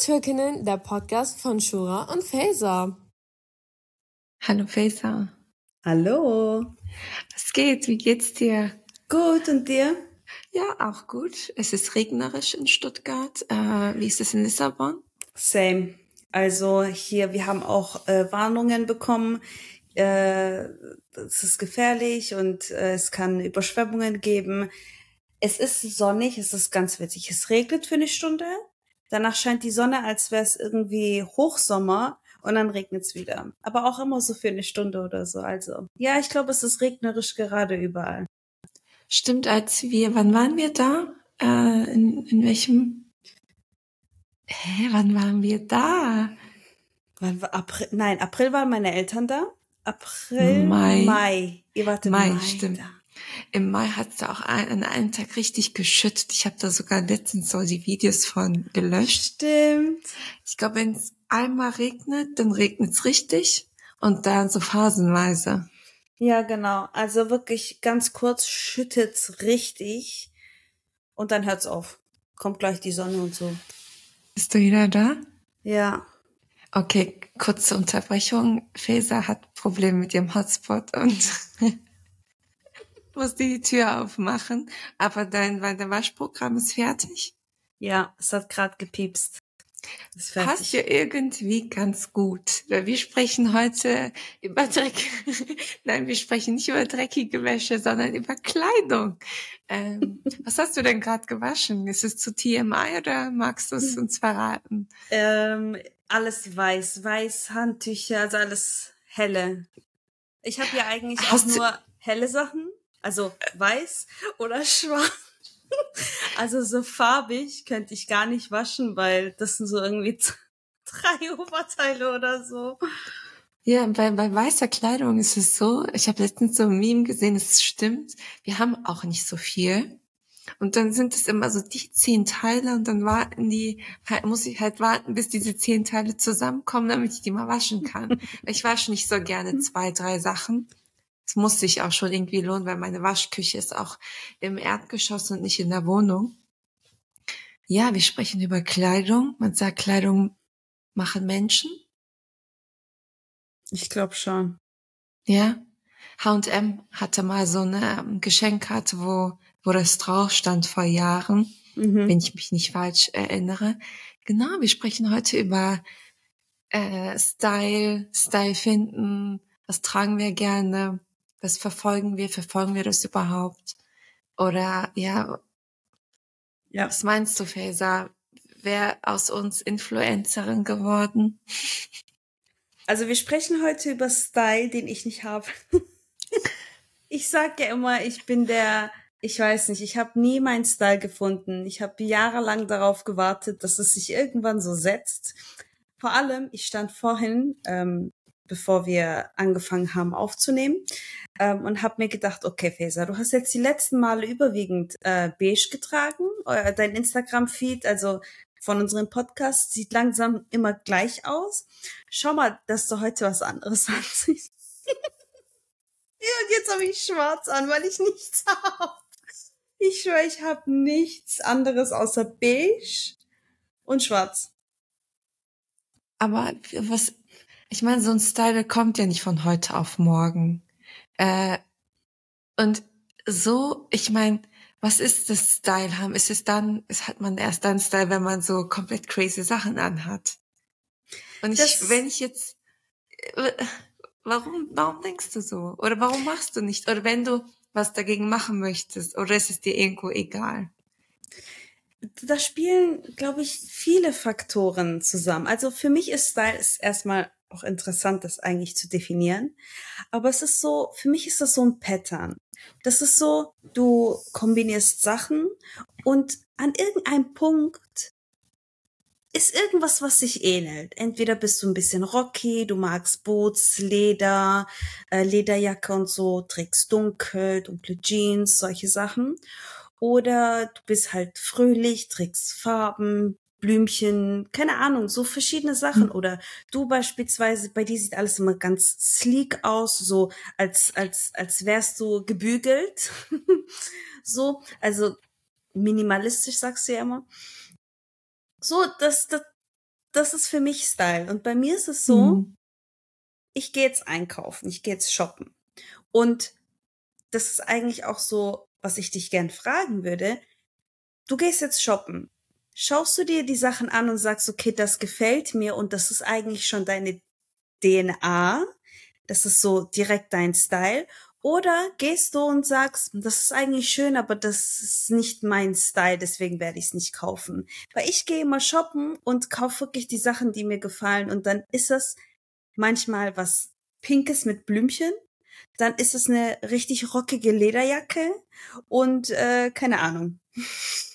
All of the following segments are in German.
Türkinnen, der Podcast von Shura und Faser. Hallo Faser. Hallo. Was geht? Wie geht's dir? Gut und dir? Ja, auch gut. Es ist regnerisch in Stuttgart. Äh, wie ist es in Lissabon? Same. Also hier, wir haben auch äh, Warnungen bekommen. Äh, es ist gefährlich und äh, es kann Überschwemmungen geben. Es ist sonnig, es ist ganz witzig. Es regnet für eine Stunde, danach scheint die Sonne, als wäre es irgendwie Hochsommer und dann regnet es wieder. Aber auch immer so für eine Stunde oder so. Also ja, ich glaube, es ist regnerisch gerade überall. Stimmt, als wir, wann waren wir da? Äh, in, in welchem? Hä, wann waren wir da? Wann war April? Nein, April waren meine Eltern da. April, Mai. Mai. Ihr wart im Mai, Mai stimmt. da. Im Mai hat es da auch ein, an einem Tag richtig geschüttet. Ich habe da sogar letztens so die Videos von gelöscht. Stimmt. Ich glaube, wenn es einmal regnet, dann regnet es richtig und dann so phasenweise. Ja, genau. Also wirklich ganz kurz schüttet's richtig und dann hört's auf. Kommt gleich die Sonne und so. Bist du wieder da? Ja. Okay, kurze Unterbrechung. Faser hat Probleme mit ihrem Hotspot und musste die Tür aufmachen. Aber dein, der Waschprogramm ist fertig. Ja, es hat gerade gepiepst. Ist Passt ja irgendwie ganz gut. Weil wir sprechen heute über Dreck. Nein, wir sprechen nicht über dreckige Wäsche, sondern über Kleidung. Ähm, was hast du denn gerade gewaschen? Ist es zu TMI oder magst du es uns verraten? Ähm, alles weiß, weiß Handtücher, also alles helle. Ich habe ja eigentlich auch Hast du- nur helle Sachen, also weiß oder schwarz. Also so farbig könnte ich gar nicht waschen, weil das sind so irgendwie drei Oberteile oder so. Ja, bei, bei weißer Kleidung ist es so, ich habe letztens so ein Meme gesehen, es stimmt, wir haben auch nicht so viel. Und dann sind es immer so die zehn Teile und dann warten die, halt, muss ich halt warten, bis diese zehn Teile zusammenkommen, damit ich die mal waschen kann. Ich wasche nicht so gerne zwei, drei Sachen. Es muss sich auch schon irgendwie lohnen, weil meine Waschküche ist auch im Erdgeschoss und nicht in der Wohnung. Ja, wir sprechen über Kleidung. Man sagt, Kleidung machen Menschen. Ich glaube schon. Ja. H&M hatte mal so eine ähm, Geschenkkarte, wo, wo das drauf stand vor Jahren, Mhm. wenn ich mich nicht falsch erinnere. Genau, wir sprechen heute über äh, Style, Style finden, was tragen wir gerne, was verfolgen wir, verfolgen wir das überhaupt? Oder ja, Ja. was meinst du, Faser? Wer aus uns Influencerin geworden? Also wir sprechen heute über Style, den ich nicht habe. ich sag ja immer, ich bin der, ich weiß nicht, ich habe nie meinen Style gefunden. Ich habe jahrelang darauf gewartet, dass es sich irgendwann so setzt. Vor allem, ich stand vorhin, ähm, bevor wir angefangen haben aufzunehmen, ähm, und habe mir gedacht, okay, Faser, du hast jetzt die letzten Male überwiegend äh, beige getragen. Dein Instagram-Feed, also von unserem Podcast, sieht langsam immer gleich aus. Schau mal, dass du heute was anderes anziehst. ja, und jetzt habe ich schwarz an, weil ich nichts habe. Ich schwöre, ich habe nichts anderes außer beige und schwarz. Aber was, ich meine, so ein Style kommt ja nicht von heute auf morgen. Äh, und so, ich meine, was ist das Style haben? Ist es dann, es hat man erst dann Style, wenn man so komplett crazy Sachen anhat. Und ich, wenn ich jetzt, äh, warum, warum denkst du so? Oder warum machst du nicht? Oder wenn du was dagegen machen möchtest, oder ist es dir irgendwo egal? da spielen, glaube ich, viele Faktoren zusammen. Also für mich ist Style ist erstmal auch interessant, das eigentlich zu definieren. Aber es ist so, für mich ist das so ein Pattern. Das ist so, du kombinierst Sachen und an irgendeinem Punkt ist irgendwas, was sich ähnelt. Entweder bist du ein bisschen rocky, du magst Boots, Leder, äh, Lederjacke und so, trägst dunkel, dunkle Jeans, solche Sachen. Oder du bist halt fröhlich, trägst Farben, Blümchen, keine Ahnung, so verschiedene Sachen. Hm. Oder du beispielsweise, bei dir sieht alles immer ganz sleek aus, so als, als, als wärst du gebügelt. so, also minimalistisch sagst du ja immer. So, das, das, das ist für mich Style. Und bei mir ist es so, mhm. ich gehe jetzt einkaufen, ich gehe jetzt shoppen. Und das ist eigentlich auch so, was ich dich gern fragen würde. Du gehst jetzt shoppen. Schaust du dir die Sachen an und sagst, okay, das gefällt mir und das ist eigentlich schon deine DNA? Das ist so direkt dein Style? Oder gehst du und sagst, das ist eigentlich schön, aber das ist nicht mein Style, deswegen werde ich es nicht kaufen. Weil ich gehe immer shoppen und kaufe wirklich die Sachen, die mir gefallen. Und dann ist das manchmal was Pinkes mit Blümchen. Dann ist es eine richtig rockige Lederjacke und äh, keine Ahnung.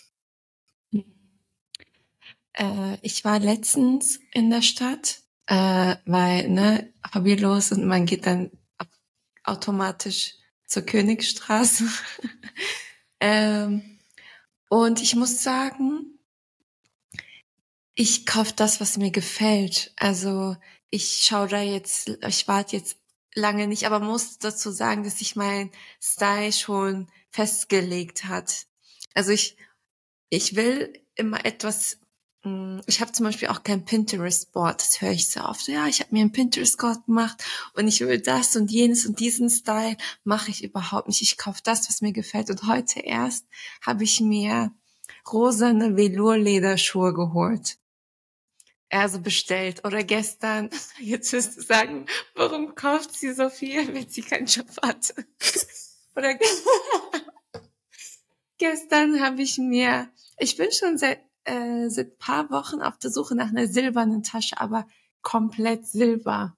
Äh, ich war letztens in der Stadt, äh, weil, ne, hobbylos und man geht dann automatisch zur Königstraße. ähm, und ich muss sagen, ich kaufe das, was mir gefällt. Also ich schaue da jetzt, ich warte jetzt lange nicht, aber muss dazu sagen, dass sich mein Style schon festgelegt hat. Also ich, ich will immer etwas ich habe zum Beispiel auch kein Pinterest-Board, das höre ich so oft. Ja, ich habe mir ein Pinterest-Board gemacht und ich will das und jenes und diesen Style mache ich überhaupt nicht. Ich kaufe das, was mir gefällt. Und heute erst habe ich mir rosane Velour-Lederschuhe geholt. Also bestellt. Oder gestern, jetzt wirst du sagen, warum kauft sie so viel, wenn sie keinen Job hat? Oder gestern habe ich mir, ich bin schon seit äh, seit paar Wochen auf der Suche nach einer silbernen Tasche, aber komplett silber.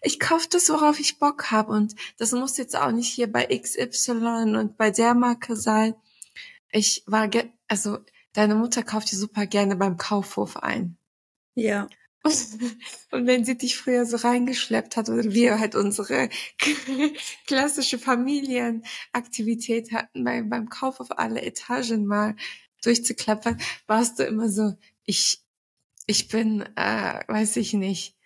Ich kaufe das, worauf ich Bock habe und das muss jetzt auch nicht hier bei XY und bei der Marke sein. Ich war, also deine Mutter kauft die super gerne beim Kaufhof ein. Ja. Und wenn sie dich früher so reingeschleppt hat oder wir halt unsere klassische Familienaktivität hatten beim, beim Kauf auf alle Etagen mal, durchzuklappern, warst du immer so, ich, ich bin, äh, weiß ich nicht,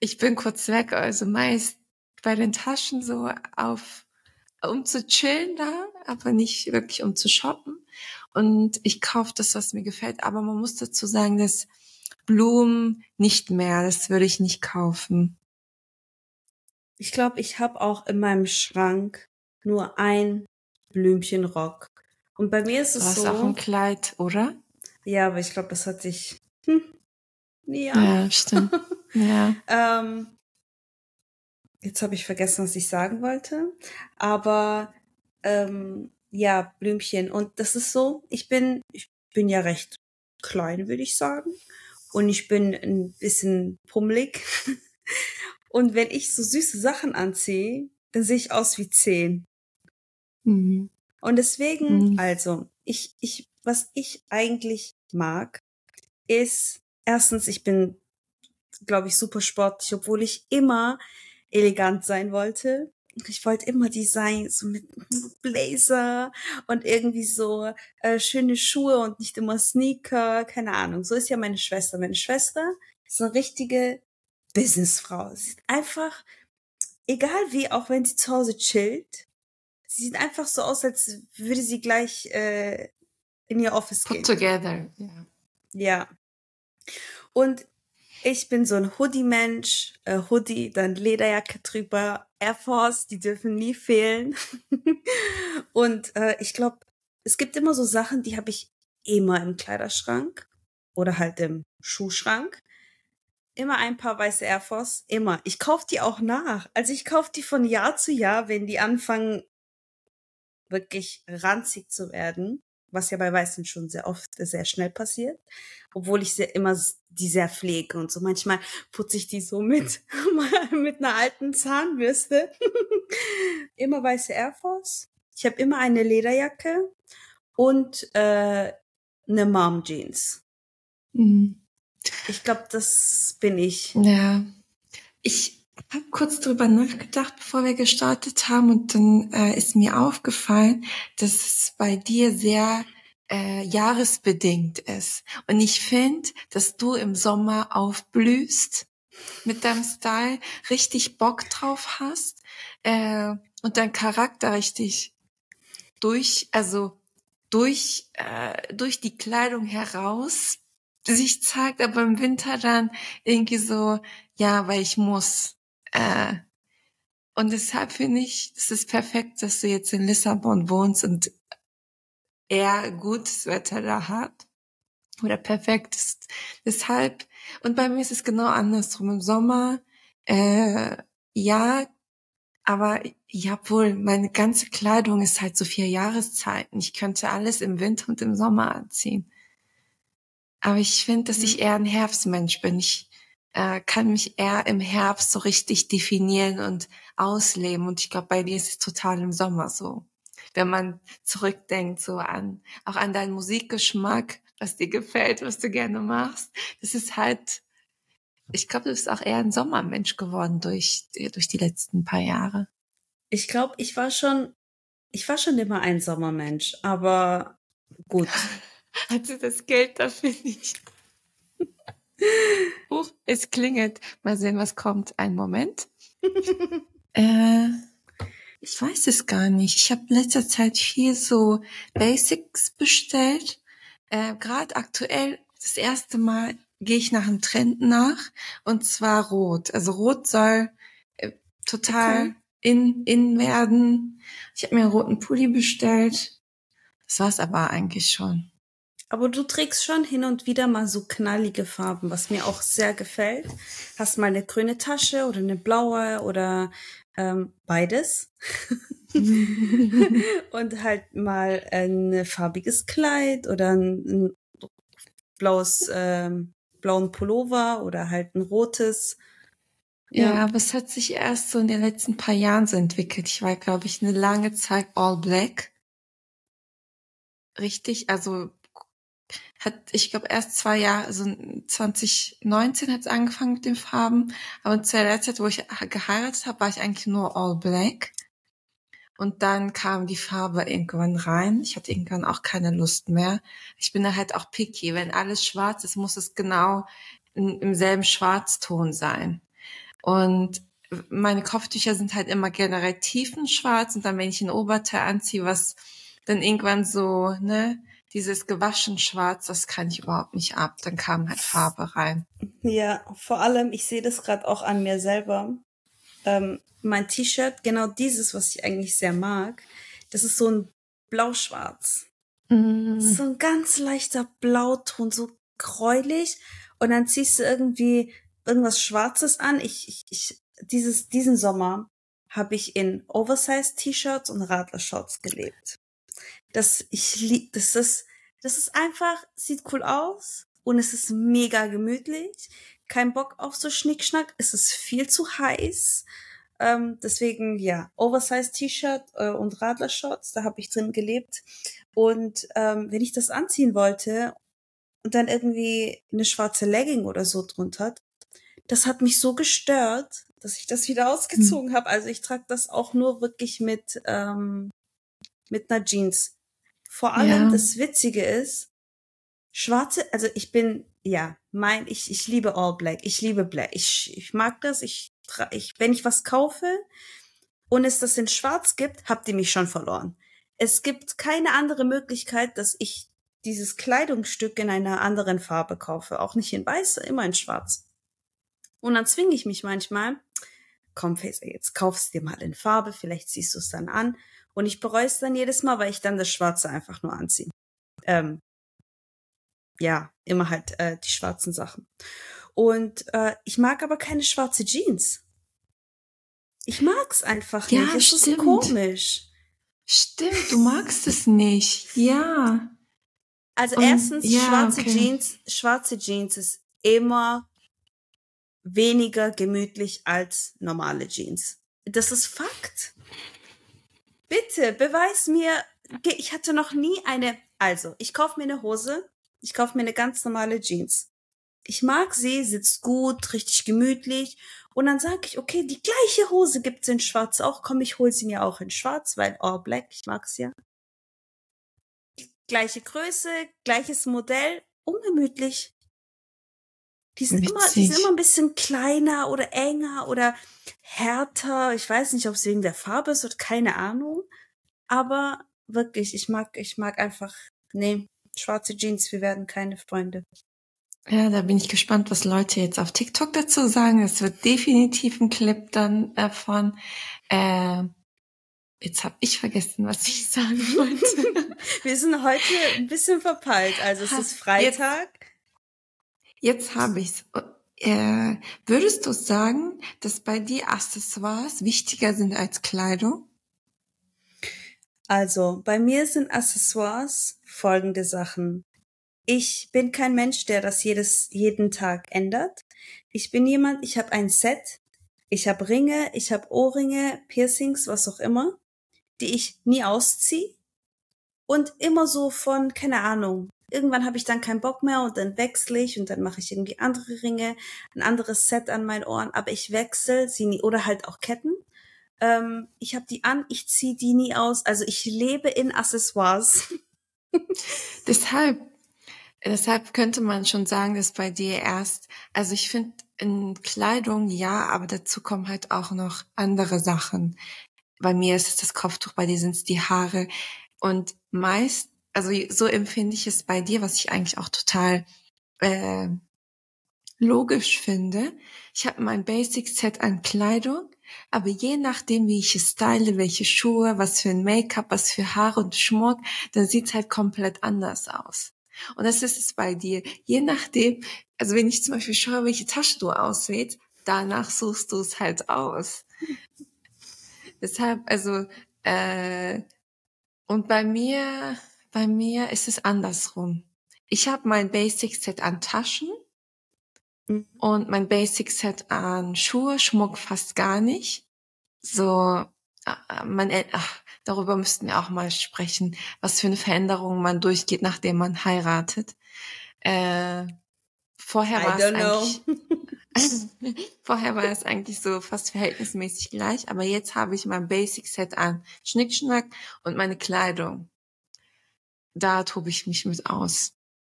ich bin kurz weg, also meist bei den Taschen so auf, um zu chillen da, aber nicht wirklich um zu shoppen. Und ich kaufe das, was mir gefällt. Aber man muss dazu sagen, dass Blumen nicht mehr, das würde ich nicht kaufen. Ich glaube, ich habe auch in meinem Schrank nur ein Blümchenrock. Und bei mir ist es du so. auch ein Kleid, oder? Ja, aber ich glaube, das hat sich. Hm, ja. ja, stimmt. ja. ähm, jetzt habe ich vergessen, was ich sagen wollte. Aber ähm, ja, Blümchen. Und das ist so, ich bin, ich bin ja recht klein, würde ich sagen. Und ich bin ein bisschen pummelig. Und wenn ich so süße Sachen anziehe, dann sehe ich aus wie zehn. Mhm. Und deswegen, mhm. also, ich, ich, was ich eigentlich mag, ist, erstens, ich bin, glaube ich, super sportlich, obwohl ich immer elegant sein wollte. Ich wollte immer Design, so mit Blazer und irgendwie so äh, schöne Schuhe und nicht immer Sneaker, keine Ahnung. So ist ja meine Schwester. Meine Schwester ist eine richtige Businessfrau. Sie ist einfach, egal wie, auch wenn sie zu Hause chillt, Sie sieht einfach so aus, als würde sie gleich äh, in ihr Office Put gehen. together, ja. Ja. Und ich bin so ein Hoodie-Mensch, äh, Hoodie, dann Lederjacke drüber, Air Force, die dürfen nie fehlen. und äh, ich glaube, es gibt immer so Sachen, die habe ich immer im Kleiderschrank oder halt im Schuhschrank. Immer ein paar weiße Air Force, immer. Ich kaufe die auch nach. Also ich kaufe die von Jahr zu Jahr, wenn die anfangen wirklich ranzig zu werden, was ja bei Weißen schon sehr oft sehr schnell passiert, obwohl ich sehr, immer die sehr pflege und so. Manchmal putze ich die so mit, mit einer alten Zahnbürste. immer weiße Air Force. Ich habe immer eine Lederjacke und äh, eine Mom Jeans. Mhm. Ich glaube, das bin ich. Ja. Ich habe kurz drüber nachgedacht, bevor wir gestartet haben und dann äh, ist mir aufgefallen, dass es bei dir sehr äh, jahresbedingt ist. Und ich finde, dass du im Sommer aufblühst mit deinem Style, richtig Bock drauf hast äh, und dein Charakter richtig durch, also durch, äh, durch die Kleidung heraus sich zeigt, aber im Winter dann irgendwie so, ja, weil ich muss. Äh, und deshalb finde ich, es ist perfekt, dass du jetzt in Lissabon wohnst und er gutes Wetter da hat. Oder perfekt ist. Deshalb, und bei mir ist es genau andersrum. Im Sommer, äh, ja, aber ja wohl, meine ganze Kleidung ist halt so vier Jahreszeiten. Ich könnte alles im Winter und im Sommer anziehen. Aber ich finde, dass ich mhm. eher ein Herbstmensch bin. Ich äh, kann mich eher im Herbst so richtig definieren und ausleben. Und ich glaube, bei dir ist es total im Sommer so. Wenn man zurückdenkt so an, auch an deinen Musikgeschmack, was dir gefällt, was du gerne machst. Das ist halt, ich glaube, du bist auch eher ein Sommermensch geworden durch, durch die letzten paar Jahre. Ich glaube, ich war schon, ich war schon immer ein Sommermensch, aber gut. Hatte das Geld dafür nicht. Huch, es klingelt. Mal sehen, was kommt. Ein Moment. äh, ich weiß es gar nicht. Ich habe letzter Zeit viel so Basics bestellt. Äh, Gerade aktuell das erste Mal gehe ich nach einem Trend nach und zwar Rot. Also Rot soll äh, total okay. in in werden. Ich habe mir einen roten Pulli bestellt. Das war's aber eigentlich schon. Aber du trägst schon hin und wieder mal so knallige Farben, was mir auch sehr gefällt. Hast mal eine grüne Tasche oder eine blaue oder ähm, beides. und halt mal ein farbiges Kleid oder ein, ein blaues, ähm, blauen Pullover oder halt ein rotes. Ja, ja, aber es hat sich erst so in den letzten paar Jahren so entwickelt. Ich war, glaube ich, eine lange Zeit all black. Richtig, also hat, ich glaube, erst zwei Jahre, also 2019 hat es angefangen mit den Farben, aber zu der Zeit, wo ich geheiratet habe, war ich eigentlich nur all black. Und dann kam die Farbe irgendwann rein. Ich hatte irgendwann auch keine Lust mehr. Ich bin da halt auch picky. Wenn alles schwarz ist, muss es genau in, im selben Schwarzton sein. Und meine Kopftücher sind halt immer generell tiefenschwarz und dann, wenn ich ein Oberteil anziehe, was dann irgendwann so, ne, dieses gewaschen Schwarz, das kann ich überhaupt nicht ab. Dann kam halt Farbe rein. Ja, vor allem, ich sehe das gerade auch an mir selber. Ähm, mein T-Shirt, genau dieses, was ich eigentlich sehr mag, das ist so ein Blau-Schwarz. Mm. So ein ganz leichter Blauton, so gräulich. Und dann ziehst du irgendwie irgendwas Schwarzes an. Ich, ich, ich dieses, diesen Sommer habe ich in Oversized T-Shirts und Radler-Shorts gelebt das ich lieb, das ist, das ist einfach, sieht cool aus und es ist mega gemütlich. Kein Bock auf so Schnickschnack, es ist viel zu heiß. Ähm, deswegen, ja, Oversized T-Shirt äh, und Radlershorts, da habe ich drin gelebt. Und ähm, wenn ich das anziehen wollte und dann irgendwie eine schwarze Legging oder so drunter, das hat mich so gestört, dass ich das wieder ausgezogen hm. habe. Also ich trage das auch nur wirklich mit ähm, mit einer Jeans. Vor allem ja. das Witzige ist, schwarze, also ich bin, ja, mein, ich, ich liebe All Black, ich liebe Black, ich, ich mag das, ich, ich, wenn ich was kaufe und es das in schwarz gibt, habt ihr mich schon verloren. Es gibt keine andere Möglichkeit, dass ich dieses Kleidungsstück in einer anderen Farbe kaufe, auch nicht in weiß, immer in schwarz. Und dann zwinge ich mich manchmal, komm, Faser, jetzt kaufst du dir mal in Farbe, vielleicht ziehst du es dann an. Und ich bereue es dann jedes Mal, weil ich dann das Schwarze einfach nur anziehe. Ähm, ja, immer halt äh, die schwarzen Sachen. Und äh, ich mag aber keine schwarze Jeans. Ich mag's einfach ja, nicht. Es ist komisch. Stimmt, du magst es nicht. Ja. Also Und, erstens, ja, schwarze okay. Jeans, schwarze Jeans ist immer weniger gemütlich als normale Jeans. Das ist Fakt. Bitte, beweis mir, ich hatte noch nie eine, also, ich kaufe mir eine Hose, ich kaufe mir eine ganz normale Jeans. Ich mag sie, sitzt gut, richtig gemütlich. Und dann sage ich, okay, die gleiche Hose gibt's in schwarz auch. Komm, ich hol sie mir auch in schwarz, weil all black, ich mag's ja. Gleiche Größe, gleiches Modell, ungemütlich. Die sind, immer, die sind immer ein bisschen kleiner oder enger oder härter. Ich weiß nicht, ob es wegen der Farbe ist oder keine Ahnung. Aber wirklich, ich mag, ich mag einfach, nee, schwarze Jeans, wir werden keine Freunde. Ja, da bin ich gespannt, was Leute jetzt auf TikTok dazu sagen. Es wird definitiv ein Clip dann davon. Äh, jetzt habe ich vergessen, was ich sagen wollte. Wir sind heute ein bisschen verpeilt. Also es ist Freitag. Jetzt, jetzt habe ich's. Äh, würdest du sagen, dass bei dir Accessoires wichtiger sind als Kleidung? Also, bei mir sind Accessoires folgende Sachen. Ich bin kein Mensch, der das jedes, jeden Tag ändert. Ich bin jemand, ich habe ein Set, ich habe Ringe, ich habe Ohrringe, Piercings, was auch immer, die ich nie ausziehe. Und immer so von, keine Ahnung, irgendwann habe ich dann keinen Bock mehr und dann wechsle ich und dann mache ich irgendwie andere Ringe, ein anderes Set an meinen Ohren, aber ich wechsle sie nie oder halt auch Ketten. Ähm, ich habe die an, ich ziehe die nie aus. Also ich lebe in Accessoires. Deshalb, deshalb könnte man schon sagen, dass bei dir erst, also ich finde in Kleidung ja, aber dazu kommen halt auch noch andere Sachen. Bei mir ist es das Kopftuch, bei dir sind es die Haare. Und meist, also so empfinde ich es bei dir, was ich eigentlich auch total äh, logisch finde. Ich habe mein Basic Set an Kleidung aber je nachdem, wie ich es style, welche Schuhe, was für ein Make-up, was für Haare und Schmuck, dann sieht's halt komplett anders aus. Und das ist es bei dir. Je nachdem, also wenn ich zum Beispiel schaue, welche Tasche du auswählst, danach suchst du es halt aus. Deshalb, also, äh, und bei mir, bei mir ist es andersrum. Ich habe mein Basic Set an Taschen Mhm. Und mein Basic Set an Schuhe, Schmuck fast gar nicht. So, äh, man, ach, darüber müssten wir auch mal sprechen, was für eine Veränderung man durchgeht, nachdem man heiratet. Äh, vorher war es eigentlich, vorher war es eigentlich so fast verhältnismäßig gleich, aber jetzt habe ich mein Basic Set an Schnickschnack und meine Kleidung. Da tobe ich mich mit aus.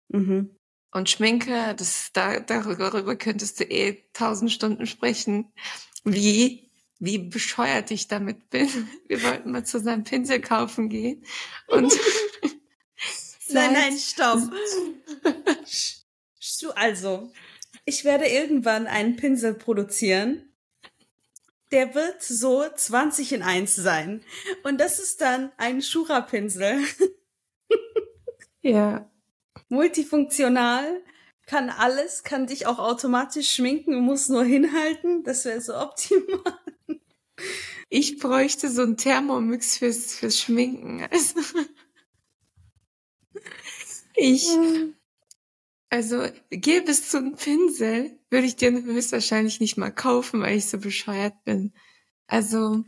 Mhm. Und Schminke, das, da, darüber könntest du eh tausend Stunden sprechen, wie, wie bescheuert ich damit bin. Wir wollten mal zusammen Pinsel kaufen gehen. Und nein, nein, stopp. also, ich werde irgendwann einen Pinsel produzieren. Der wird so 20 in 1 sein. Und das ist dann ein Shura-Pinsel. Ja multifunktional, kann alles, kann dich auch automatisch schminken, muss nur hinhalten. Das wäre so optimal. Ich bräuchte so einen Thermomix fürs, fürs Schminken. Also ich, also gäbe es so einen Pinsel, würde ich dir höchstwahrscheinlich nicht mal kaufen, weil ich so bescheuert bin. Also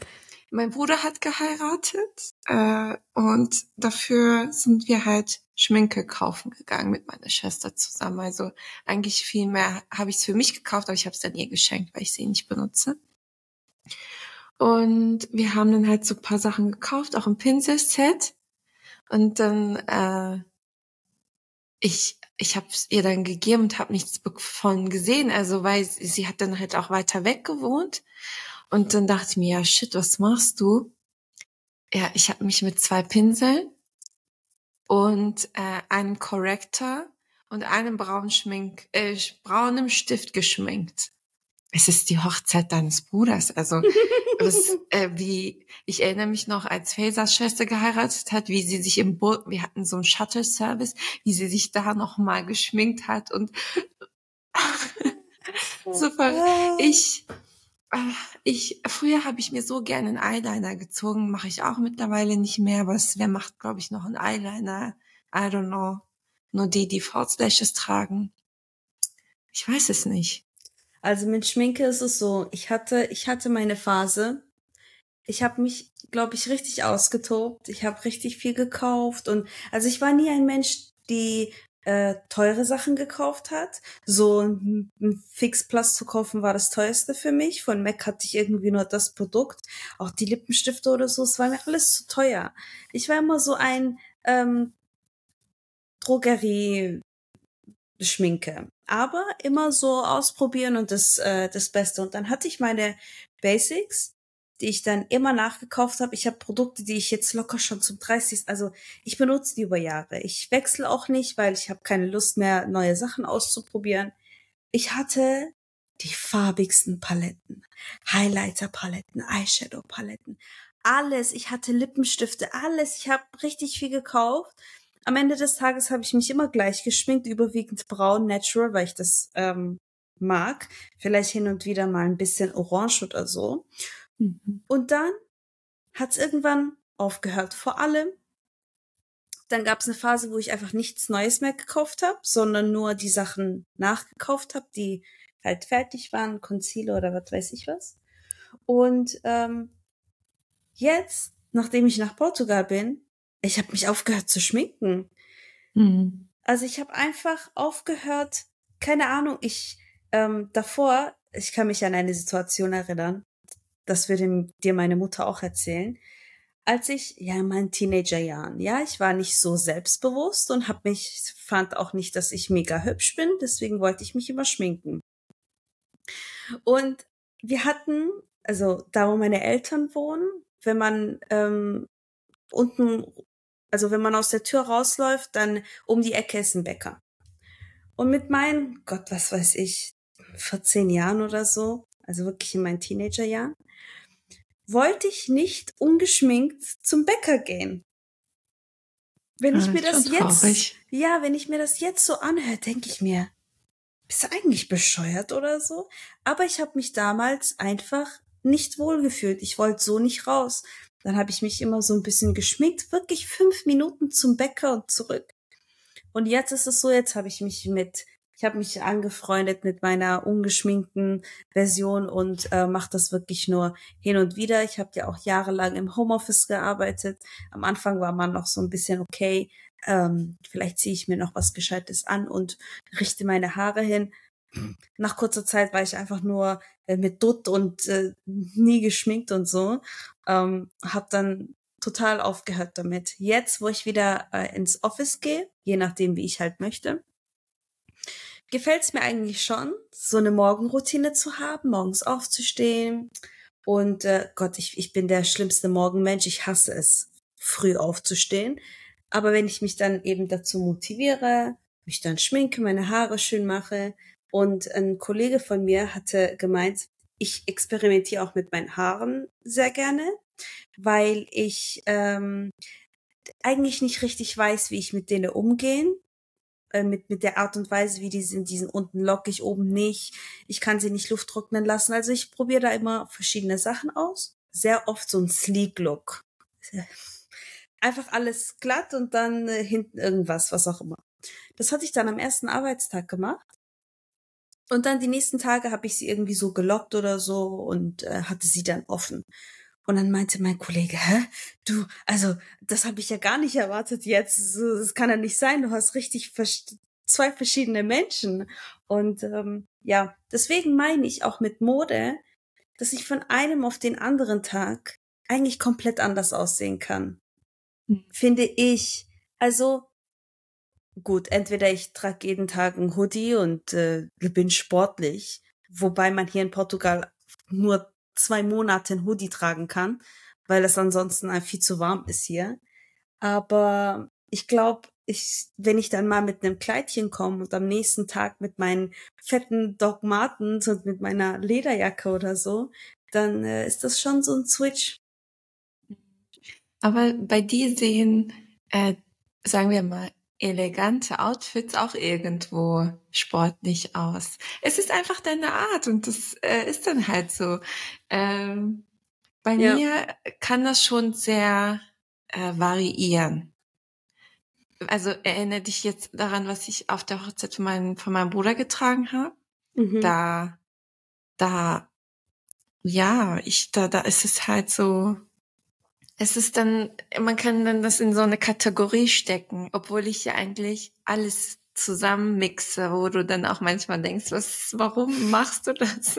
mein Bruder hat geheiratet äh, und dafür sind wir halt Schminke kaufen gegangen mit meiner Schwester zusammen. Also eigentlich viel mehr habe ich es für mich gekauft, aber ich habe es dann ihr geschenkt, weil ich sie nicht benutze. Und wir haben dann halt so ein paar Sachen gekauft, auch ein Pinselset. Und dann äh, ich ich habe es ihr dann gegeben und habe nichts davon gesehen, also weil sie, sie hat dann halt auch weiter weg gewohnt. Und dann dachte ich mir, ja shit, was machst du? Ja, ich habe mich mit zwei Pinseln und äh, einem Corrector und einem braunen Schmink, äh, braunem Stift geschminkt. Es ist die Hochzeit deines Bruders. Also was, äh, wie ich erinnere mich noch, als Fasers Schwester geheiratet hat, wie sie sich im Boot, wir hatten so einen Shuttle-Service, wie sie sich da noch mal geschminkt hat und super. Ich ich früher habe ich mir so gerne einen Eyeliner gezogen, mache ich auch mittlerweile nicht mehr, aber wer macht, glaube ich, noch einen Eyeliner? I don't know. Nur die, die False tragen. Ich weiß es nicht. Also mit Schminke ist es so, ich hatte, ich hatte meine Phase. Ich habe mich, glaube ich, richtig ausgetobt. Ich habe richtig viel gekauft und also ich war nie ein Mensch, die äh, teure Sachen gekauft hat. So ein, ein Fix Plus zu kaufen war das teuerste für mich. Von MAC hatte ich irgendwie nur das Produkt. Auch die Lippenstifte oder so, es war mir alles zu teuer. Ich war immer so ein ähm, Drogerie Schminke. Aber immer so ausprobieren und das, äh, das Beste. Und dann hatte ich meine Basics die ich dann immer nachgekauft habe. Ich habe Produkte, die ich jetzt locker schon zum 30. Also ich benutze die über Jahre. Ich wechsle auch nicht, weil ich habe keine Lust mehr, neue Sachen auszuprobieren. Ich hatte die farbigsten Paletten, Highlighter-Paletten, Eyeshadow-Paletten, alles. Ich hatte Lippenstifte, alles. Ich habe richtig viel gekauft. Am Ende des Tages habe ich mich immer gleich geschminkt, überwiegend braun, natural, weil ich das ähm, mag. Vielleicht hin und wieder mal ein bisschen orange oder so. Mhm. Und dann hat es irgendwann aufgehört. Vor allem, dann gab es eine Phase, wo ich einfach nichts Neues mehr gekauft habe, sondern nur die Sachen nachgekauft habe, die halt fertig waren, Concealer oder was weiß ich was. Und ähm, jetzt, nachdem ich nach Portugal bin, ich habe mich aufgehört zu schminken. Mhm. Also ich habe einfach aufgehört, keine Ahnung, ich ähm, davor, ich kann mich an eine Situation erinnern, das würde dir meine Mutter auch erzählen. Als ich, ja, in meinen Teenagerjahren, ja, ich war nicht so selbstbewusst und hab mich, fand auch nicht, dass ich mega hübsch bin, deswegen wollte ich mich immer schminken. Und wir hatten, also da wo meine Eltern wohnen, wenn man ähm, unten, also wenn man aus der Tür rausläuft, dann um die Ecke ist ein Bäcker. Und mit meinen, Gott, was weiß ich, 14 Jahren oder so, also wirklich in meinen Teenagerjahren, wollte ich nicht ungeschminkt zum Bäcker gehen. Wenn ich ah, mir das jetzt, ja, wenn ich mir das jetzt so anhöre, denke ich mir, bist du eigentlich bescheuert oder so? Aber ich habe mich damals einfach nicht wohlgefühlt. Ich wollte so nicht raus. Dann habe ich mich immer so ein bisschen geschminkt, wirklich fünf Minuten zum Bäcker und zurück. Und jetzt ist es so, jetzt habe ich mich mit ich habe mich angefreundet mit meiner ungeschminkten Version und äh, mache das wirklich nur hin und wieder. Ich habe ja auch jahrelang im Homeoffice gearbeitet. Am Anfang war man noch so ein bisschen okay. Ähm, vielleicht ziehe ich mir noch was Gescheites an und richte meine Haare hin. Nach kurzer Zeit war ich einfach nur äh, mit Dutt und äh, nie geschminkt und so. Ähm, habe dann total aufgehört damit. Jetzt, wo ich wieder äh, ins Office gehe, je nachdem, wie ich halt möchte, gefällt es mir eigentlich schon, so eine Morgenroutine zu haben, morgens aufzustehen. Und äh, Gott, ich, ich bin der schlimmste Morgenmensch. Ich hasse es, früh aufzustehen. Aber wenn ich mich dann eben dazu motiviere, mich dann schminke, meine Haare schön mache und ein Kollege von mir hatte gemeint, ich experimentiere auch mit meinen Haaren sehr gerne, weil ich ähm, eigentlich nicht richtig weiß, wie ich mit denen umgehen äh, mit, mit der Art und Weise, wie die sind. Die sind unten lockig, oben nicht. Ich kann sie nicht lufttrocknen lassen. Also ich probiere da immer verschiedene Sachen aus. Sehr oft so ein Sleek Look. Einfach alles glatt und dann äh, hinten irgendwas, was auch immer. Das hatte ich dann am ersten Arbeitstag gemacht. Und dann die nächsten Tage habe ich sie irgendwie so gelockt oder so und äh, hatte sie dann offen. Und dann meinte mein Kollege, hä? Du, also, das habe ich ja gar nicht erwartet jetzt. Das kann ja nicht sein. Du hast richtig zwei verschiedene Menschen. Und ähm, ja, deswegen meine ich auch mit Mode, dass ich von einem auf den anderen Tag eigentlich komplett anders aussehen kann. Hm. Finde ich. Also, gut, entweder ich trage jeden Tag ein Hoodie und äh, bin sportlich, wobei man hier in Portugal nur zwei Monate ein Hoodie tragen kann, weil es ansonsten viel zu warm ist hier. Aber ich glaube, ich, wenn ich dann mal mit einem Kleidchen komme und am nächsten Tag mit meinen fetten Doc Martens und mit meiner Lederjacke oder so, dann äh, ist das schon so ein Switch. Aber bei dir sehen, äh, sagen wir mal, elegante Outfits auch irgendwo sportlich aus. Es ist einfach deine Art und das äh, ist dann halt so. Ähm, bei ja. mir kann das schon sehr äh, variieren. Also erinnere dich jetzt daran, was ich auf der Hochzeit von meinem, von meinem Bruder getragen habe. Mhm. Da, da, ja, ich, da, da ist es halt so, es ist dann, man kann dann das in so eine Kategorie stecken, obwohl ich ja eigentlich alles zusammenmixe, wo du dann auch manchmal denkst, was, warum machst du das?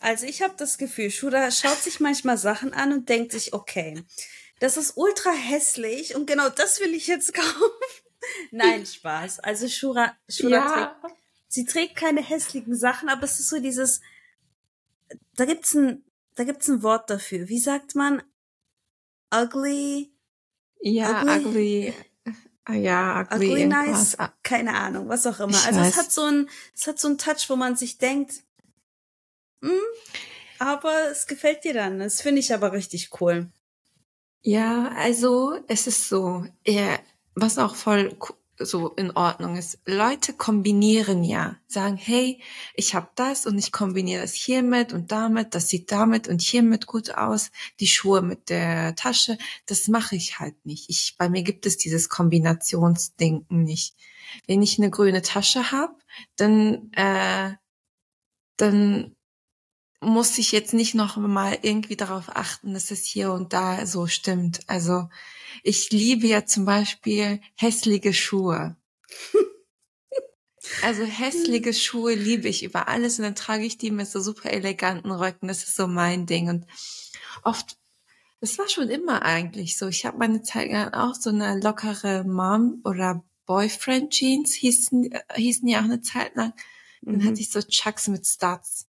Also ich habe das Gefühl, Shuda schaut sich manchmal Sachen an und denkt sich, okay, das ist ultra hässlich und genau das will ich jetzt kaufen. Nein, Spaß. Also Shura, Shura ja. trägt, sie trägt keine hässlichen Sachen, aber es ist so dieses, da gibt's ein da gibt's ein Wort dafür. Wie sagt man? Ugly? Ja, Ugly? ugly. Ah, Ja, ugly, Ugly nice? Ah, Keine Ahnung, was auch immer. Ich also es weiß. hat so ein, es hat so einen Touch, wo man sich denkt, hm, aber es gefällt dir dann. Das finde ich aber richtig cool. Ja, also es ist so, ja, was auch voll so in Ordnung ist. Leute kombinieren ja, sagen, hey, ich habe das und ich kombiniere das hiermit und damit, das sieht damit und hiermit gut aus, die Schuhe mit der Tasche, das mache ich halt nicht. Ich, bei mir gibt es dieses Kombinationsdenken nicht. Wenn ich eine grüne Tasche habe, dann, äh, dann muss ich jetzt nicht noch mal irgendwie darauf achten, dass es hier und da so stimmt. Also ich liebe ja zum Beispiel hässliche Schuhe. Also hässliche Schuhe liebe ich über alles und dann trage ich die mit so super eleganten Röcken. Das ist so mein Ding. Und oft, das war schon immer eigentlich so. Ich habe meine Zeit lang auch so eine lockere Mom- oder Boyfriend-Jeans hießen, äh, hießen ja auch eine Zeit lang. Dann Mhm. hatte ich so Chucks mit Studs.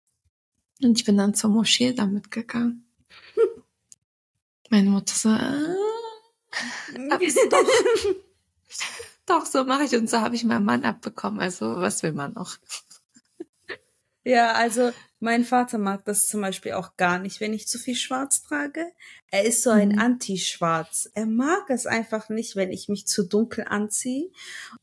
Und ich bin dann zur Moschee damit gegangen. Meine Mutter so, ah, hab's doch. doch, so mache ich und so habe ich meinen Mann abbekommen. Also was will man noch? Ja, also mein Vater mag das zum Beispiel auch gar nicht, wenn ich zu viel Schwarz trage. Er ist so ein Mhm. Anti-Schwarz. Er mag es einfach nicht, wenn ich mich zu dunkel anziehe.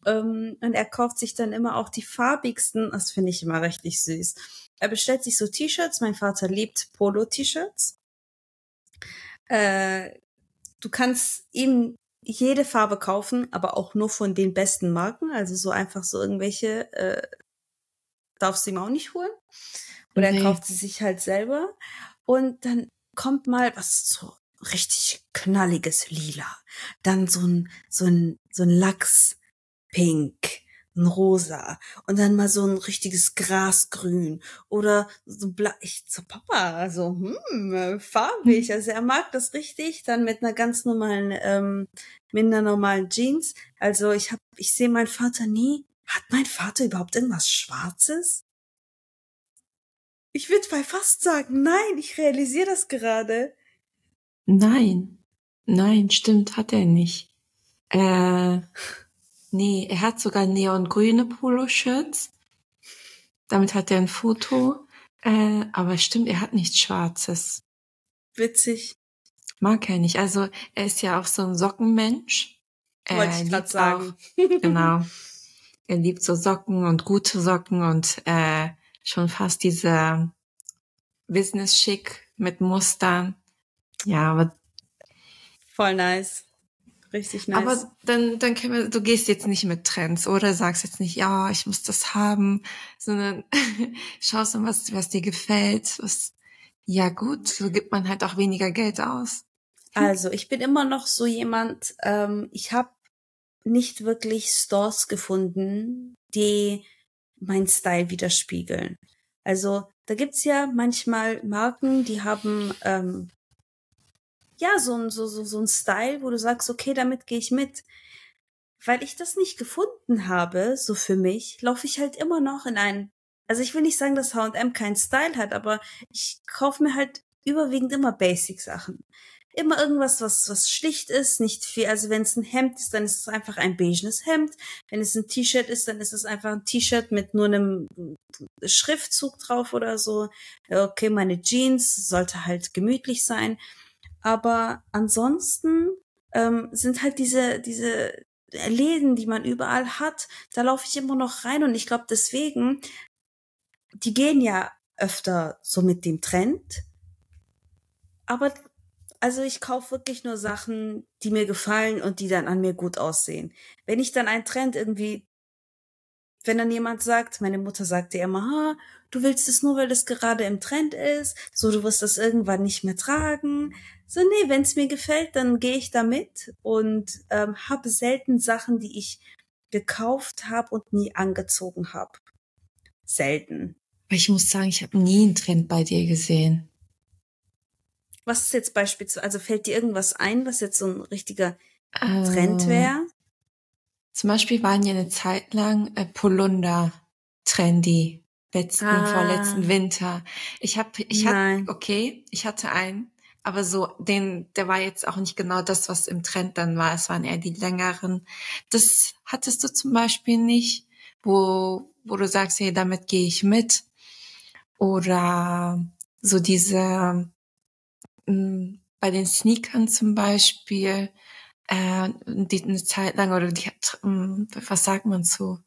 Ähm, und er kauft sich dann immer auch die farbigsten. Das finde ich immer richtig süß. Er bestellt sich so T-Shirts. Mein Vater liebt Polo-T-Shirts. Äh, du kannst ihm jede Farbe kaufen, aber auch nur von den besten Marken. Also so einfach so irgendwelche äh, darfst du ihm auch nicht holen. Oder Nee. er kauft sie sich halt selber. Und dann kommt mal was so richtig knalliges Lila. Dann so ein, so ein, so ein Lachspink, ein Rosa. Und dann mal so ein richtiges Grasgrün. Oder so bla, ich so Papa, also, hm, äh, farbig. Also er mag das richtig. Dann mit einer ganz normalen, ähm, mit einer normalen Jeans. Also ich hab, ich sehe meinen Vater nie. Hat mein Vater überhaupt irgendwas Schwarzes? Ich würde bei fast sagen, nein, ich realisiere das gerade. Nein, nein, stimmt, hat er nicht. Äh, nee, er hat sogar neongrüne Poloshirts. Damit hat er ein Foto. Äh, aber stimmt, er hat nichts Schwarzes. Witzig. Mag er nicht. Also er ist ja auch so ein Sockenmensch. Wollte ich Er liebt sagen. Auch, genau. Er liebt so Socken und gute Socken und äh, schon fast diese Business-Schick mit Mustern. Ja, aber Voll nice. Richtig nice. Aber dann, dann können wir, du gehst jetzt nicht mit Trends oder sagst jetzt nicht, ja, ich muss das haben, sondern schaust dann, was, was dir gefällt. Was, ja gut, so gibt man halt auch weniger Geld aus. Also, ich bin immer noch so jemand, ähm, ich habe nicht wirklich Stores gefunden, die meinen Style widerspiegeln. Also, da gibt's ja manchmal Marken, die haben ähm, ja so ein so, so, so ein Style, wo du sagst, okay, damit gehe ich mit. Weil ich das nicht gefunden habe, so für mich, laufe ich halt immer noch in ein. Also ich will nicht sagen, dass H&M keinen Style hat, aber ich kaufe mir halt überwiegend immer Basic-Sachen immer irgendwas, was, was schlicht ist, nicht viel. Also wenn es ein Hemd ist, dann ist es einfach ein beigenes Hemd. Wenn es ein T-Shirt ist, dann ist es einfach ein T-Shirt mit nur einem Schriftzug drauf oder so. Okay, meine Jeans sollte halt gemütlich sein. Aber ansonsten ähm, sind halt diese, diese Läden, die man überall hat, da laufe ich immer noch rein und ich glaube deswegen, die gehen ja öfter so mit dem Trend. Aber also ich kaufe wirklich nur Sachen, die mir gefallen und die dann an mir gut aussehen. Wenn ich dann einen Trend irgendwie, wenn dann jemand sagt, meine Mutter sagte immer, ha, du willst es nur, weil es gerade im Trend ist, so du wirst das irgendwann nicht mehr tragen. So nee, wenn es mir gefällt, dann gehe ich damit und ähm, habe selten Sachen, die ich gekauft habe und nie angezogen habe. Selten. Aber ich muss sagen, ich habe nie einen Trend bei dir gesehen. Was ist jetzt beispielsweise, also fällt dir irgendwas ein, was jetzt so ein richtiger Ähm, Trend wäre? Zum Beispiel waren ja eine Zeit lang äh, Polunder trendy. letzten, Ah. vorletzten Winter. Ich habe, ich hatte, okay, ich hatte einen, aber so, den, der war jetzt auch nicht genau das, was im Trend dann war. Es waren eher die längeren. Das hattest du zum Beispiel nicht, wo, wo du sagst, hey, damit gehe ich mit. Oder so diese, mh, bei den Sneakern zum Beispiel, äh, die eine Zeit lang, oder die, mh, was sagt man so?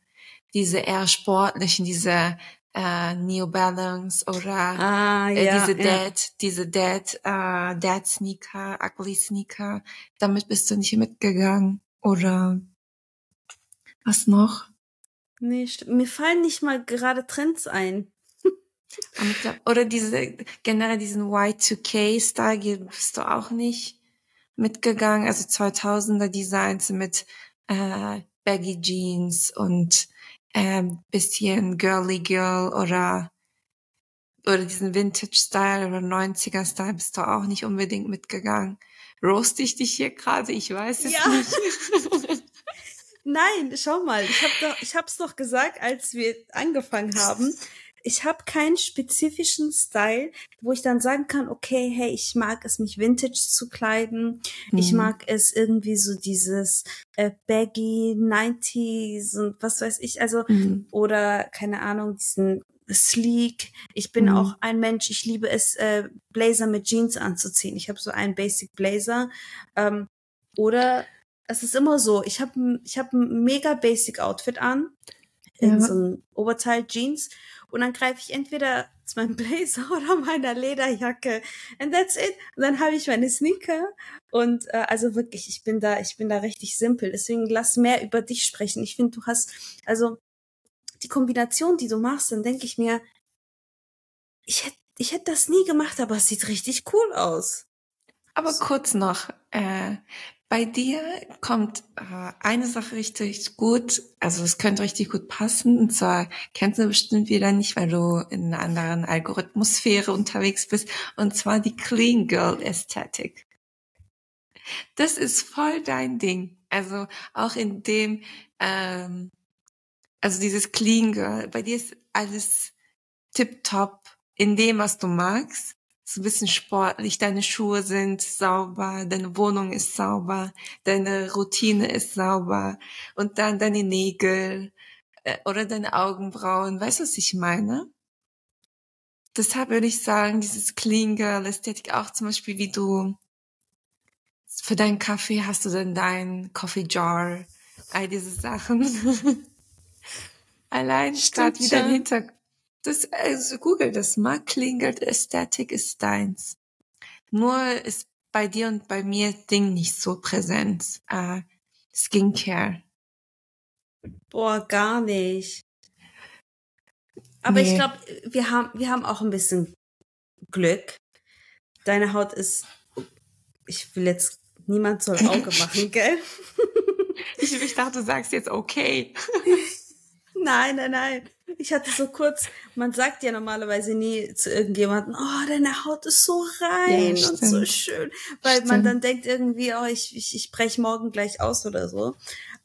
Diese eher sportlichen, diese äh, New Balance oder Ah, äh, ja. diese ja. Dad, diese Dad, äh, Dad Sneaker, Ugly Sneaker, damit bist du nicht mitgegangen. Oder was noch? Nee, st- mir fallen nicht mal gerade Trends ein. Oder diese, generell diesen Y2K-Style bist du auch nicht mitgegangen. Also 2000er Designs mit äh, Baggy Jeans und ähm, bisschen Girly Girl oder oder diesen Vintage-Style oder 90er-Style bist du auch nicht unbedingt mitgegangen. Roast ich dich hier gerade? Ich weiß es Ja. nicht. Nein, schau mal, ich habe doch, ich hab's doch gesagt, als wir angefangen haben. Ich habe keinen spezifischen Style, wo ich dann sagen kann, okay, hey, ich mag es, mich vintage zu kleiden. Ich Hm. mag es irgendwie so dieses äh, baggy 90s und was weiß ich, also Hm. oder keine Ahnung, diesen sleek. Ich bin Mhm. auch ein Mensch, ich liebe es, äh, Blazer mit Jeans anzuziehen. Ich habe so einen Basic Blazer. Ähm, oder es ist immer so, ich habe ich hab ein mega Basic Outfit an, in Ja. so ein Oberteil Jeans. Und dann greife ich entweder zu meinem Blazer oder meiner Lederjacke. And that's it. Und dann habe ich meine Sneaker. Und äh, also wirklich, ich bin da, ich bin da richtig simpel. Deswegen lass mehr über dich sprechen. Ich finde, du hast, also die Kombination, die du machst, dann denke ich mir, ich hätte ich hätte das nie gemacht, aber es sieht richtig cool aus. Aber kurz noch, äh, bei dir kommt äh, eine Sache richtig gut, also es könnte richtig gut passen, und zwar kennst du bestimmt wieder nicht, weil du in einer anderen Algorithmusphäre unterwegs bist, und zwar die Clean Girl Ästhetik. Das ist voll dein Ding. Also auch in dem, ähm, also dieses Clean Girl, bei dir ist alles tipptopp in dem, was du magst so ein bisschen sportlich, deine Schuhe sind sauber, deine Wohnung ist sauber, deine Routine ist sauber und dann deine Nägel äh, oder deine Augenbrauen, weißt du, was ich meine? Deshalb würde ich sagen, dieses Clean Girl Ästhetik auch zum Beispiel, wie du für deinen Kaffee hast du dann dein Coffee Jar, all diese Sachen. Allein statt wie dein schon. Das, also Google das mal. Girl Ästhetik ist deins. Nur ist bei dir und bei mir Ding nicht so präsent. Äh, Skincare. Boah, gar nicht. Aber ich Nee. glaube, wir haben, wir haben auch ein bisschen Glück. Deine Haut ist, ich will jetzt, niemand soll Auge machen, gell? Ich, ich dachte, du sagst jetzt okay. Nein, nein, nein. Ich hatte so kurz, man sagt ja normalerweise nie zu irgendjemandem, oh, deine Haut ist so rein Ja, und so schön. Weil man Stimmt. dann denkt irgendwie, oh, ich, ich, ich brech morgen gleich aus oder so.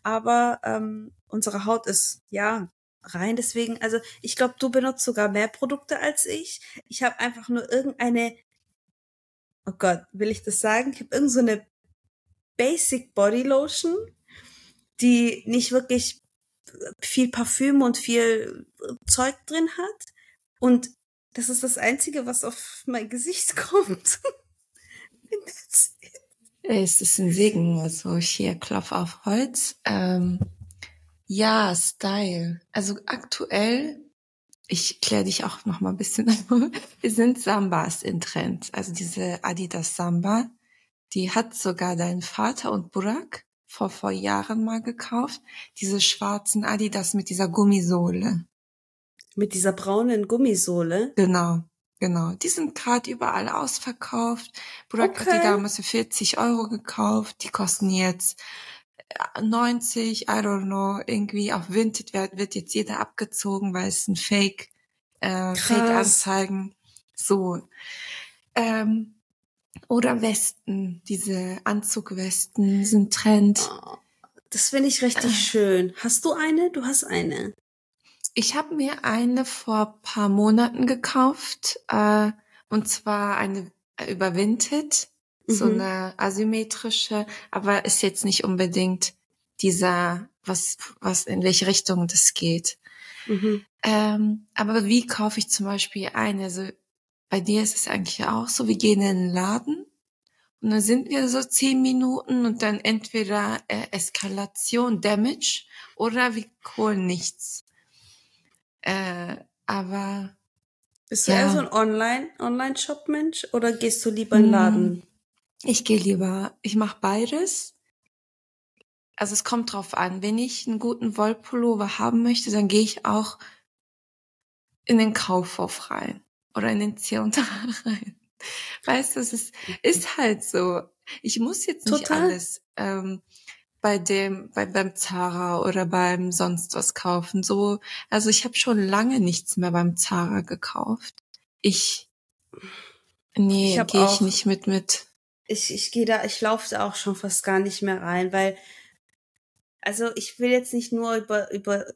Aber ähm, unsere Haut ist, ja, rein. Deswegen, also ich glaube, du benutzt sogar mehr Produkte als ich. Ich habe einfach nur irgendeine, oh Gott, will ich das sagen? Ich habe irgend so eine Basic Body Lotion, die nicht wirklich viel Parfüm und viel äh, Zeug drin hat. Und das ist das Einzige, was auf mein Gesicht kommt. Es ist ein Segen, also hier Klopf auf Holz. Ähm, ja, Style. Also aktuell, ich kläre dich auch noch mal ein bisschen auf, sind Sambas in Trend. Also diese Adidas Samba, die hat sogar dein Vater und Burak vor, vor Jahren mal gekauft. Diese schwarzen Adidas mit dieser Gummisohle. Mit dieser braunen Gummisohle. Genau, genau. Die sind gerade überall ausverkauft. Hat Okay. die damals für 40 Euro gekauft. Die kosten jetzt äh, 90, I don't know, irgendwie auf Vinted wird, wird jetzt jeder abgezogen, weil es ein Fake, äh. Fake-Anzeigen. So. Ähm, oder Westen, diese Anzugwesten sind Trend. Oh, das finde ich richtig schön. Hast du eine? Du hast eine. Ich habe mir eine vor paar Monaten gekauft, äh, und zwar eine äh, überwindet, mhm. so eine asymmetrische, aber ist jetzt nicht unbedingt dieser, was, was in welche Richtung das geht. Mhm. Ähm, aber wie kaufe ich zum Beispiel eine? Also bei dir ist es eigentlich auch so, wir gehen in den Laden und dann sind wir so zehn Minuten und dann entweder äh, Eskalation, Damage oder wir holen nichts. Äh, aber bist du ja. eher so ein Online Online Shop Mensch oder gehst du lieber in den Laden? Hm, ich gehe lieber. Ich mache beides. Also es kommt drauf an. Wenn ich einen guten Wollpullover haben möchte, dann gehe ich auch in den Kaufhof rein oder in den C&A rein. Weißt du, es ist, ist halt so. Ich muss jetzt nicht Total. alles ähm, bei dem, bei, beim Zara oder beim sonst was kaufen. So, also ich habe schon lange nichts mehr beim Zara gekauft. Ich, nee, gehe ich nicht mit mit. Ich, ich gehe da, ich laufe da auch schon fast gar nicht mehr rein, weil, also ich will jetzt nicht nur über, über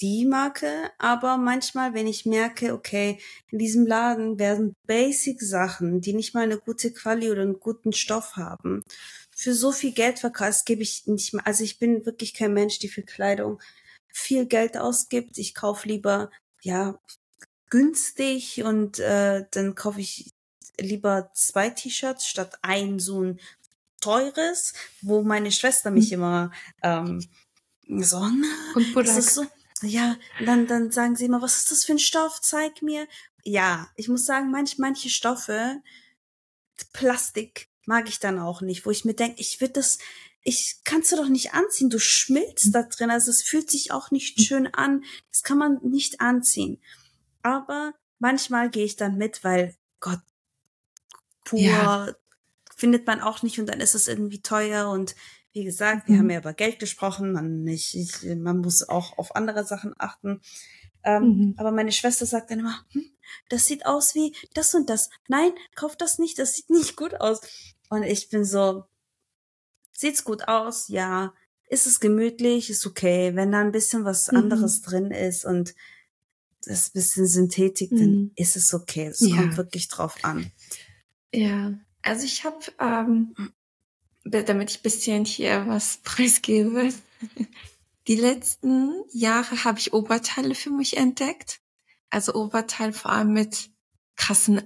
die Marke, aber manchmal, wenn ich merke, okay, in diesem Laden werden Basic-Sachen, die nicht mal eine gute Quali oder einen guten Stoff haben, für so viel Geld verkauft, gebe ich nicht mehr. Also ich bin wirklich kein Mensch, die für Kleidung viel Geld ausgibt. Ich kaufe lieber, ja, günstig und äh, dann kaufe ich lieber zwei T-Shirts statt ein so ein teures, wo meine Schwester mich hm. immer ähm, so, und das ist so, ja, dann, dann sagen sie immer, was ist das für ein Stoff? Zeig mir. Ja, ich muss sagen, manch, manche Stoffe, Plastik, mag ich dann auch nicht, wo ich mir denke, ich würde das, ich kannst du doch nicht anziehen, du schmilzt da drin, also es fühlt sich auch nicht schön an, das kann man nicht anziehen. Aber manchmal gehe ich dann mit, weil Gott, pur ja. findet man auch nicht und dann ist es irgendwie teuer und wie gesagt, wir mhm. haben ja über Geld gesprochen, man, nicht, ich, man muss auch auf andere Sachen achten. Ähm, mhm. Aber meine Schwester sagt dann immer, hm, das sieht aus wie das und das. Nein, kauf das nicht, das sieht nicht gut aus. Und ich bin so, sieht's gut aus? Ja. Ist es gemütlich? Ist okay. Wenn da ein bisschen was mhm. anderes drin ist und das bisschen Synthetik, dann mhm. ist es okay. Es ja. kommt wirklich drauf an. Ja, also ich habe ähm, damit ich bisschen hier was preisgebe. Die letzten Jahre habe ich Oberteile für mich entdeckt. Also Oberteile vor allem mit krassen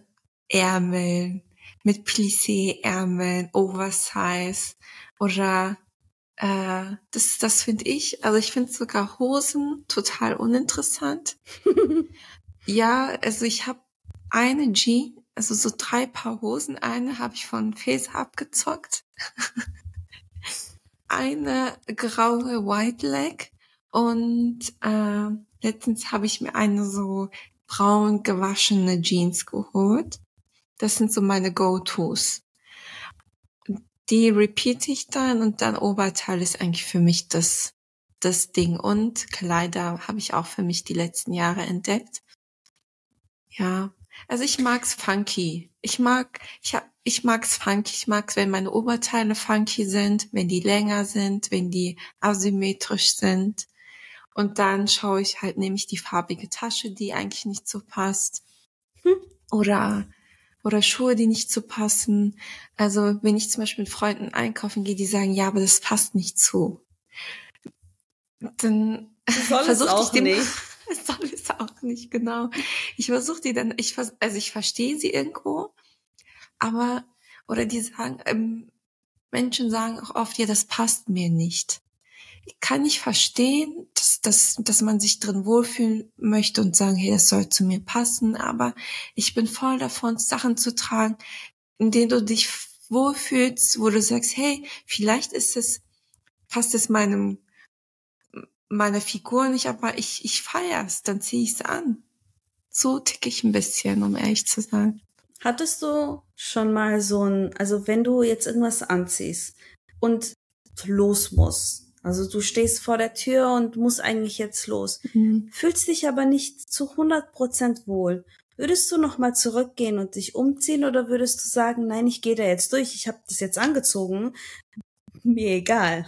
Ärmeln, mit Plissé-Ärmeln, Oversize oder äh, das, das finde ich. Also ich finde sogar Hosen total uninteressant. ja, also ich habe eine Jeans also so drei Paar Hosen. Eine habe ich von Fesa abgezockt. eine graue White Leg und äh, letztens habe ich mir eine so braun gewaschene Jeans geholt. Das sind so meine Go-Tos. Die repeat ich dann und dann Oberteil ist eigentlich für mich das, das Ding. Und Kleider habe ich auch für mich die letzten Jahre entdeckt. Ja, also ich mag's funky. Ich mag, ich hab, ich mag's funky. Ich mag's, wenn meine Oberteile funky sind, wenn die länger sind, wenn die asymmetrisch sind. Und dann schaue ich halt, nehme ich die farbige Tasche, die eigentlich nicht so passt. Hm. Oder, oder Schuhe, die nicht so passen. Also, wenn ich zum Beispiel mit Freunden einkaufen gehe, die sagen, ja, aber das passt nicht zu. Dann versuche ich dem, nicht. soll es auch nicht, genau. Ich versuche die dann, ich vers also ich verstehe sie irgendwo, aber, oder die sagen, ähm, Menschen sagen auch oft, ja, das passt mir nicht. Ich kann nicht verstehen, dass, dass, dass man sich drin wohlfühlen möchte und sagen, hey, das soll zu mir passen, aber ich bin voll davon, Sachen zu tragen, in denen du dich wohlfühlst, wo du sagst, hey, vielleicht ist es, passt es meinem meine Figur nicht, aber ich, ich feier's, dann zieh ich's an. So tick ich ein bisschen, um ehrlich zu sein. Hattest du schon mal so ein, also wenn du jetzt irgendwas anziehst und los musst, also du stehst vor der Tür und musst eigentlich jetzt los, mhm. fühlst dich aber nicht zu 100 Prozent wohl. Würdest du noch mal zurückgehen und dich umziehen oder würdest du sagen, nein, ich gehe da jetzt durch, ich habe das jetzt angezogen, mir egal.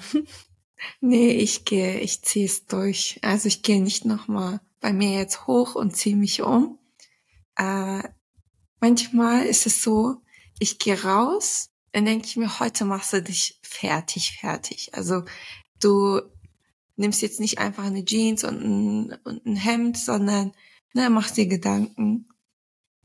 Nee, ich gehe, ich ziehe es durch. Also ich gehe nicht nochmal. bei mir jetzt hoch und ziehe mich um. Äh, manchmal ist es so, ich gehe raus, dann denke ich mir, heute machst du dich fertig, fertig. Also du nimmst jetzt nicht einfach eine Jeans und ein, und ein Hemd, sondern ne, machst dir Gedanken.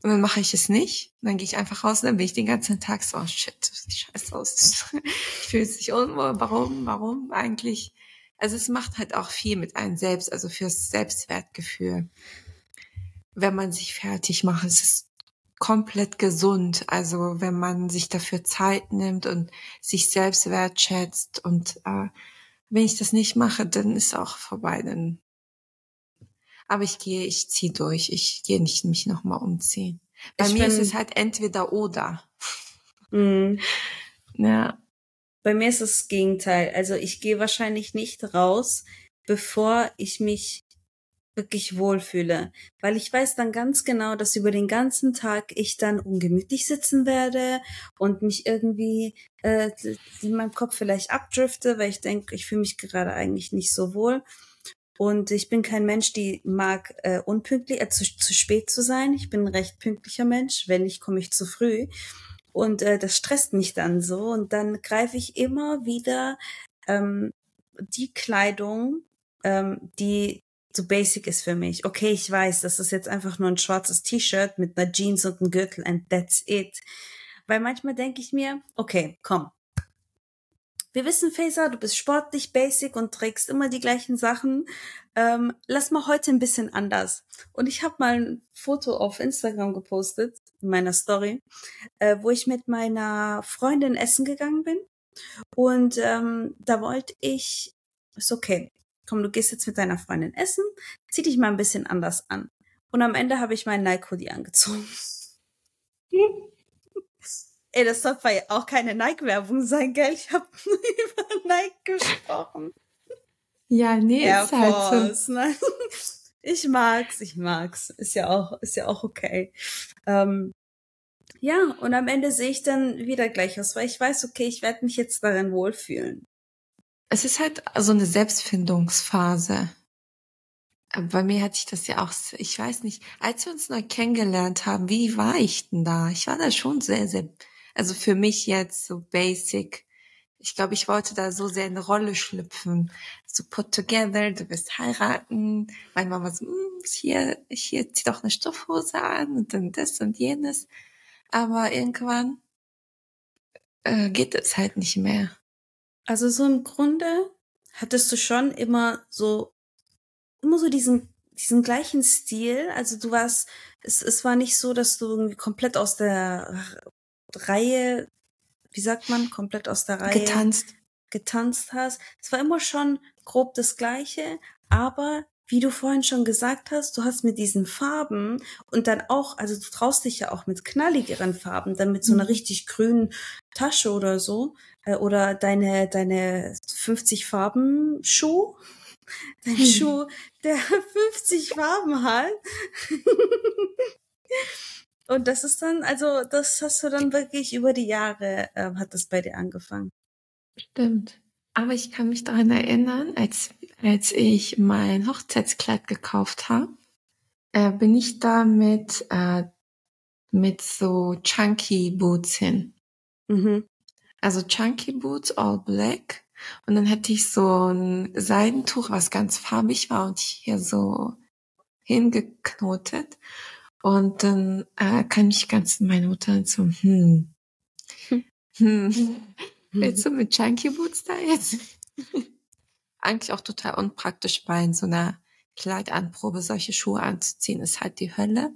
Und dann mache ich es nicht. Und dann gehe ich einfach raus und dann bin ich den ganzen Tag so, oh shit, sieht scheiße aus. ich fühle mich unwohl. Warum? Warum eigentlich? Also es macht halt auch viel mit einem selbst, also fürs Selbstwertgefühl. Wenn man sich fertig macht, es ist komplett gesund. Also wenn man sich dafür Zeit nimmt und sich selbst wertschätzt und äh, wenn ich das nicht mache, dann ist auch vorbei. Dann aber ich gehe, ich ziehe durch. Ich gehe nicht mich nochmal umziehen. Bei ich mir ist es halt entweder oder. Mm. Ja. Bei mir ist es das Gegenteil. Also ich gehe wahrscheinlich nicht raus, bevor ich mich wirklich wohlfühle. Weil ich weiß dann ganz genau, dass über den ganzen Tag ich dann ungemütlich sitzen werde und mich irgendwie äh, in meinem Kopf vielleicht abdrifte, weil ich denke, ich fühle mich gerade eigentlich nicht so wohl. Und ich bin kein Mensch, die mag äh, unpünktlich, äh, zu, zu spät zu sein. Ich bin ein recht pünktlicher Mensch. Wenn nicht, komme ich zu früh. Und äh, das stresst mich dann so. Und dann greife ich immer wieder ähm, die Kleidung, ähm, die so basic ist für mich. Okay, ich weiß, das ist jetzt einfach nur ein schwarzes T-Shirt mit einer Jeans und einem Gürtel and that's it. Weil manchmal denke ich mir, okay, komm, wir wissen, Faser, du bist sportlich, basic und trägst immer die gleichen Sachen. Ähm, lass mal heute ein bisschen anders. Und ich habe mal ein Foto auf Instagram gepostet, in meiner Story, äh, wo ich mit meiner Freundin essen gegangen bin. Und ähm, da wollte ich, ist okay, komm, du gehst jetzt mit deiner Freundin essen, zieh dich mal ein bisschen anders an. Und am Ende habe ich meinen Nike-Hoodie angezogen. Ey, das soll auch keine Nike-Werbung sein, gell? Ich habe nur über Nike gesprochen. Ja, nee, Air ist halt so. Nein. Ich mag's, ich mag's. Ist ja auch, ist ja auch okay. Ähm, ja, und am Ende sehe ich dann wieder gleich aus, weil ich weiß, okay, ich werde mich jetzt darin wohlfühlen. Es ist halt so eine Selbstfindungsphase. Bei mir hatte ich das ja auch, ich weiß nicht, als wir uns neu kennengelernt haben, wie war ich denn da? Ich war da schon sehr, sehr also für mich jetzt so basic. Ich glaube, ich wollte da so sehr eine Rolle schlüpfen. So put together, du wirst heiraten. Meine Mama so, hm, hier, hier zieh doch eine Stoffhose an und dann das und jenes. Aber irgendwann äh, geht es halt nicht mehr. Also so im Grunde hattest du schon immer so, immer so diesen diesen gleichen Stil. Also du warst, es, es war nicht so, dass du irgendwie komplett aus der Reihe, wie sagt man, komplett aus der Reihe getanzt, getanzt hast. Es war immer schon grob das Gleiche, aber wie du vorhin schon gesagt hast, du hast mit diesen Farben und dann auch, also du traust dich ja auch mit knalligeren Farben, dann mit so einer mhm. richtig grünen Tasche oder so, äh, oder deine, deine 50 Farben Schuh, dein Schuh, der 50 Farben hat. Und das ist dann, also das hast du dann wirklich über die Jahre, äh, hat das bei dir angefangen. Stimmt. Aber ich kann mich daran erinnern, als, als ich mein Hochzeitskleid gekauft habe, äh, bin ich da mit, äh, mit so Chunky Boots hin. Mhm. Also Chunky Boots, all black. Und dann hatte ich so ein Seidentuch, was ganz farbig war und hier so hingeknotet. Und dann äh, kann ich ganz meine Mutter so, hm, hm, hm. willst du mit Chunky Boots da jetzt? Eigentlich auch total unpraktisch bei in so einer Kleidanprobe solche Schuhe anzuziehen, ist halt die Hölle.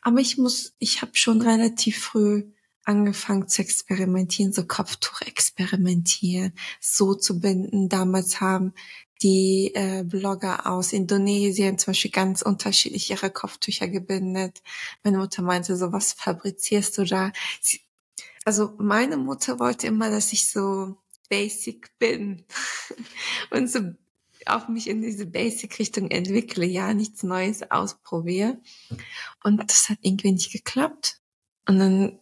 Aber ich muss, ich habe schon relativ früh angefangen zu experimentieren, so Kopftuch experimentieren, so zu binden. Damals haben die äh, Blogger aus Indonesien zum Beispiel ganz unterschiedlich ihre Kopftücher gebindet. Meine Mutter meinte so, was fabrizierst du da? Sie, also meine Mutter wollte immer, dass ich so basic bin und so auch mich in diese Basic-Richtung entwickle, ja, nichts Neues ausprobiere. Und das hat irgendwie nicht geklappt. Und dann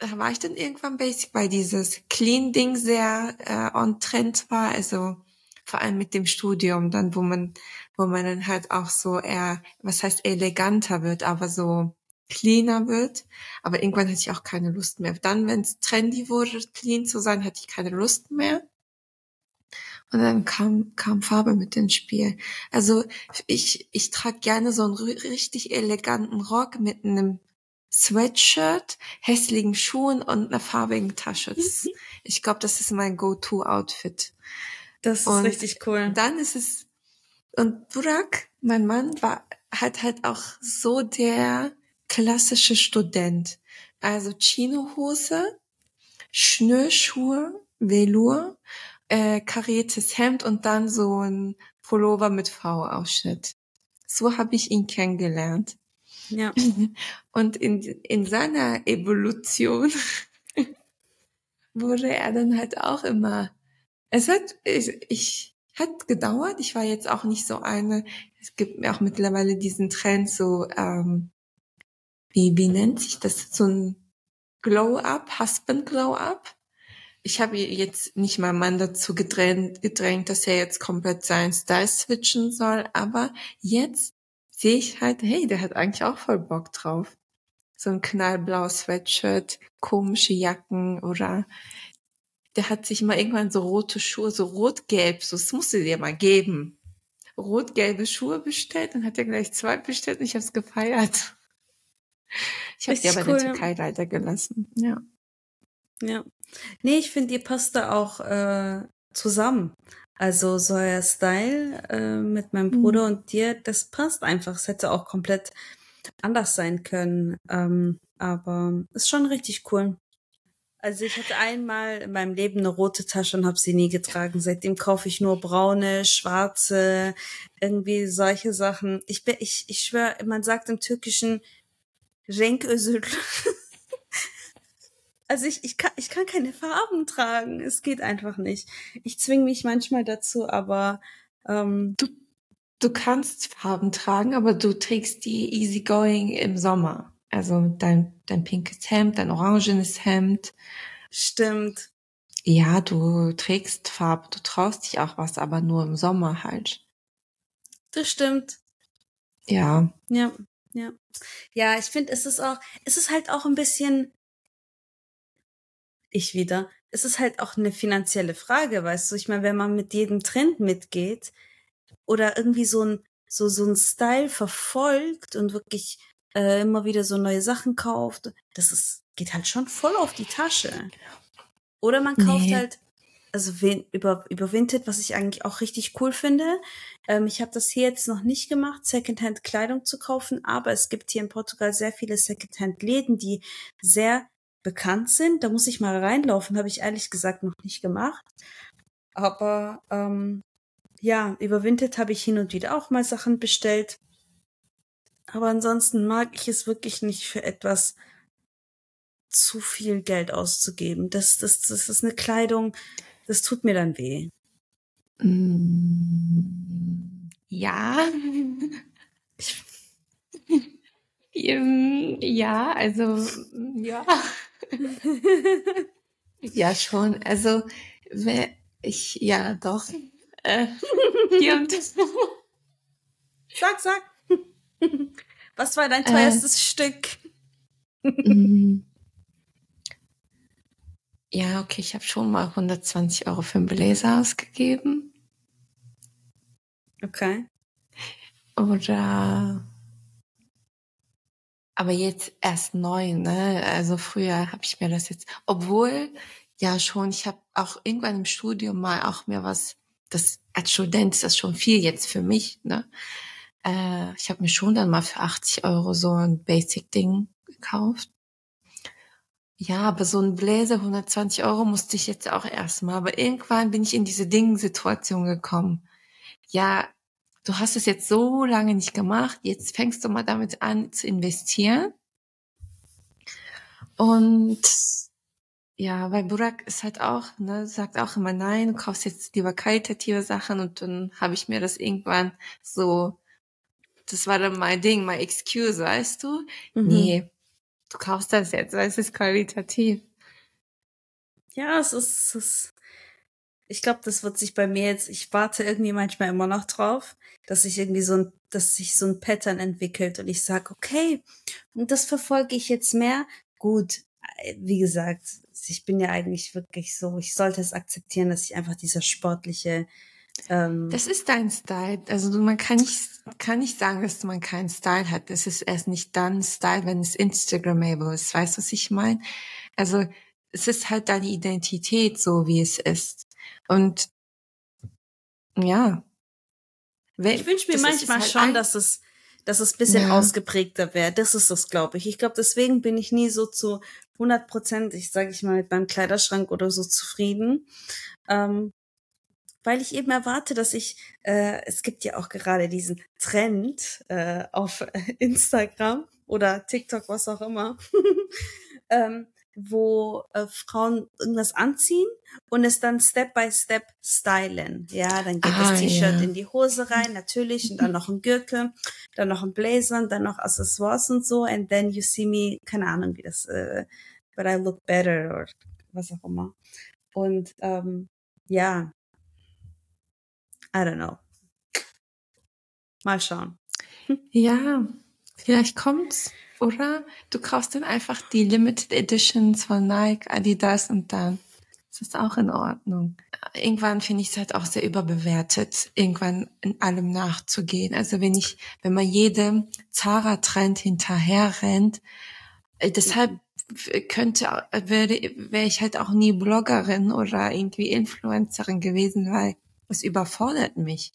war ich dann irgendwann basic, weil dieses Clean-Ding sehr äh, on Trend war. Also vor allem mit dem Studium, dann wo man, wo man dann halt auch so eher, was heißt eleganter wird, aber so cleaner wird. Aber irgendwann hatte ich auch keine Lust mehr. Dann, wenn es trendy wurde, clean zu sein, hatte ich keine Lust mehr. Und dann kam, kam Farbe mit ins Spiel. Also ich, ich trage gerne so einen richtig eleganten Rock mit einem Sweatshirt, hässlichen Schuhen und einer farbigen Tasche. Das, ich glaube, das ist mein Go-To-Outfit. Das ist und richtig cool. Dann ist es, und Burak, mein Mann, war halt halt auch so der klassische Student. Also Chinohose, Schnürschuhe, Velour, äh, kariertes Hemd und dann so ein Pullover mit V-Ausschnitt. So habe ich ihn kennengelernt. Ja. Und in, in seiner Evolution wurde er dann halt auch immer, es hat, ich, ich hat gedauert. Ich war jetzt auch nicht so eine, es gibt mir auch mittlerweile diesen Trend so, ähm, wie, wie nennt sich das? So ein Glow-Up, Husband Glow-Up. Ich habe jetzt nicht mal Mann dazu gedrängt, gedrängt, dass er jetzt komplett seinen Style switchen soll, aber jetzt sehe ich halt, hey, der hat eigentlich auch voll Bock drauf. So ein knallblaues Sweatshirt, komische Jacken oder der hat sich mal irgendwann so rote Schuhe, so rot-gelb, so, das musst du dir mal geben. Rot-gelbe Schuhe bestellt und hat er gleich zwei bestellt und ich habe es gefeiert. Ich habe die aber cool. in der Türkei leider gelassen. Ja. Ja. Nee, ich finde, ihr passt da auch äh, zusammen. Also so euer Style äh, mit meinem mhm. Bruder mhm. und dir, das passt einfach. Es hätte auch komplett anders sein können. Ähm, aber ist schon richtig cool. Also ich hatte einmal in meinem Leben eine rote Tasche und habe sie nie getragen. Seitdem kaufe ich nur braune, schwarze, irgendwie solche Sachen. Ich bin, ich, ich schwöre, man sagt im Türkischen Renk Also ich, ich, kann, ich kann keine Farben tragen. Es geht einfach nicht. Ich zwinge mich manchmal dazu, aber ähm, du, du kannst Farben tragen, aber du trägst die easygoing im Sommer. Also dein, dein pinkes Hemd, dein orangenes Hemd. Stimmt. Ja, du trägst Farbe, du traust dich auch was, aber nur im Sommer halt. Das stimmt. Ja. Ja, ja. Ja, ich finde, es ist auch, es ist halt auch ein bisschen ich wieder, es ist halt auch eine finanzielle Frage, weißt du? Ich meine, wenn man mit jedem Trend mitgeht oder irgendwie so ein so so ein Style verfolgt und wirklich äh, immer wieder so neue Sachen kauft, das ist geht halt schon voll auf die Tasche. Oder man kauft nee. halt also über über Vinted, was ich eigentlich auch richtig cool finde. Ähm, ich habe das hier jetzt noch nicht gemacht, Secondhand Kleidung zu kaufen, aber es gibt hier in Portugal sehr viele Secondhand Läden, die sehr bekannt sind. Da muss ich mal reinlaufen, habe ich ehrlich gesagt noch nicht gemacht. Aber ähm, ja, überwintert habe ich hin und wieder auch mal Sachen bestellt. Aber ansonsten mag ich es wirklich nicht für etwas zu viel Geld auszugeben. Das, das, das ist eine Kleidung, das tut mir dann weh. Mm, ja. ja, also ja. ja, schon. Also, ich, ja, doch. Äh, hier und Sag, sag. Was war dein teuerstes äh, Stück? Ja, okay, ich habe schon mal 120 Euro für einen Bläser ausgegeben. Okay. Oder aber jetzt erst neu, ne? Also früher habe ich mir das jetzt, obwohl ja schon, ich habe auch irgendwann im Studium mal auch mir was, das als Student ist das schon viel jetzt für mich, ne? Äh, ich habe mir schon dann mal für 80 Euro so ein Basic-Ding gekauft. Ja, aber so ein Bläser, 120 Euro musste ich jetzt auch erstmal. Aber irgendwann bin ich in diese Ding-Situation gekommen. Ja, du hast es jetzt so lange nicht gemacht, jetzt fängst du mal damit an zu investieren. Und ja, weil Burak ist halt auch, ne, sagt auch immer nein, du kaufst jetzt lieber qualitative Sachen und dann habe ich mir das irgendwann so, das war dann mein Ding, mein Excuse, weißt du? Mhm. Nee, du kaufst das jetzt, weil es ist qualitativ. Ja, es ist, es ist Ich glaube, das wird sich bei mir jetzt, ich warte irgendwie manchmal immer noch drauf, dass sich irgendwie so ein, dass sich so ein Pattern entwickelt und ich sage, okay, und das verfolge ich jetzt mehr. Gut, äh, wie gesagt, ich bin ja eigentlich wirklich so, ich sollte es akzeptieren, dass ich einfach dieser sportliche ähm, das ist dein Style. Also man kann nicht, kann nicht sagen, dass man keinen Style hat. Das ist erst nicht dann Style, wenn es Instagrammable ist. Weißt du, was ich meine? Also es ist halt deine Identität, so wie es ist. Und ja. Ich wünsche mir manchmal halt schon, dass es, dass es bisschen ja. ausgeprägter wäre. Das ist das, glaube ich. Ich glaube, deswegen bin ich nie so zu 100 Prozent, ich sage ich mal, mit meinem Kleiderschrank oder so zufrieden. Ähm, weil ich eben erwarte, dass ich, äh, es gibt ja auch gerade diesen Trend äh, auf Instagram oder TikTok, was auch immer, ähm, wo äh, Frauen irgendwas anziehen und es dann Step by Step stylen. Ja, dann geht ah, das T-Shirt ja. in die Hose rein, natürlich, und dann noch ein Gürtel, dann noch ein Blazer und dann noch Accessoires und so, and then you see me, keine Ahnung, wie das, äh, but I look better oder was auch immer. Und ähm, ja, I don't know. Mal schauen. Ja, vielleicht kommt's, oder? Du kaufst dann einfach die Limited Editions von Nike, Adidas und dann ist das auch in Ordnung. Irgendwann finde ich es halt auch sehr überbewertet, irgendwann in allem nachzugehen. Also wenn ich, wenn man jedem Zara-Trend hinterher rennt, äh, deshalb könnte, wäre, wäre ich halt auch nie Bloggerin oder irgendwie Influencerin gewesen, weil es überfordert mich.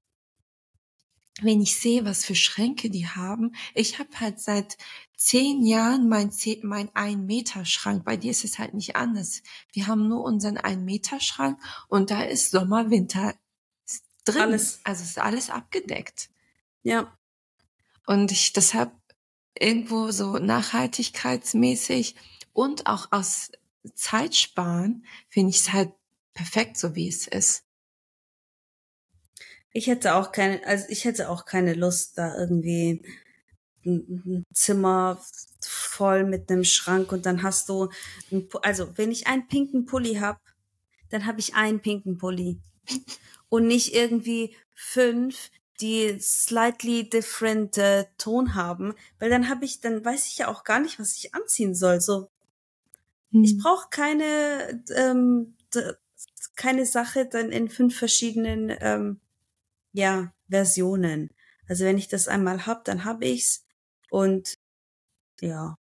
Wenn ich sehe, was für Schränke die haben, ich habe halt seit zehn Jahren mein, mein Ein-Meter-Schrank. Bei dir ist es halt nicht anders. Wir haben nur unseren Ein-Meter-Schrank und da ist Sommer, Winter drin. Alles. Also ist alles abgedeckt. Ja. Und ich deshalb irgendwo so nachhaltigkeitsmäßig und auch aus Zeitsparen finde ich es halt perfekt, so wie es ist. Ich hätte auch keine, also ich hätte auch keine Lust, da irgendwie ein Zimmer voll mit einem Schrank und dann hast du, ein, also wenn ich einen pinken Pulli hab, dann habe ich einen pinken Pulli und nicht irgendwie fünf, die slightly different äh, Ton haben, weil dann habe ich, dann weiß ich ja auch gar nicht, was ich anziehen soll. So, hm. ich brauche keine ähm, keine Sache dann in fünf verschiedenen ähm, ja, Versionen. Also wenn ich das einmal hab, dann hab ich's und ja.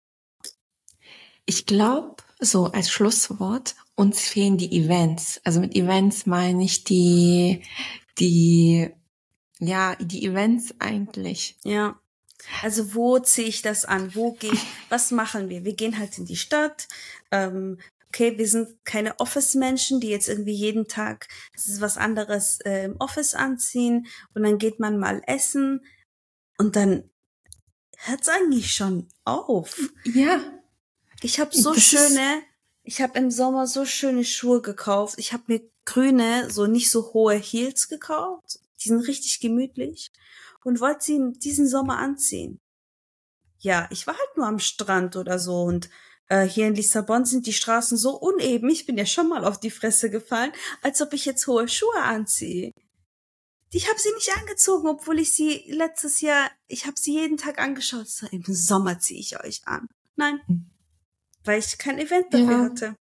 Ich glaube, so als Schlusswort, uns fehlen die Events. Also mit Events meine ich die, die, ja, die Events eigentlich. Ja. Also wo ziehe ich das an? Wo gehe ich? Was machen wir? Wir gehen halt in die Stadt. Ähm, okay, wir sind keine Office-Menschen, die jetzt irgendwie jeden Tag das ist was anderes äh, im Office anziehen und dann geht man mal essen und dann hört's eigentlich schon auf. Ja. Ich habe so das schöne, ich habe im Sommer so schöne Schuhe gekauft. Ich habe mir grüne, so nicht so hohe Heels gekauft. Die sind richtig gemütlich und wollte sie diesen Sommer anziehen. Ja, ich war halt nur am Strand oder so und äh, hier in Lissabon sind die Straßen so uneben. Ich bin ja schon mal auf die Fresse gefallen, als ob ich jetzt hohe Schuhe anziehe. Ich habe sie nicht angezogen, obwohl ich sie letztes Jahr, ich habe sie jeden Tag angeschaut. So, Im Sommer ziehe ich euch an. Nein, hm. weil ich kein Event dafür ja. hatte.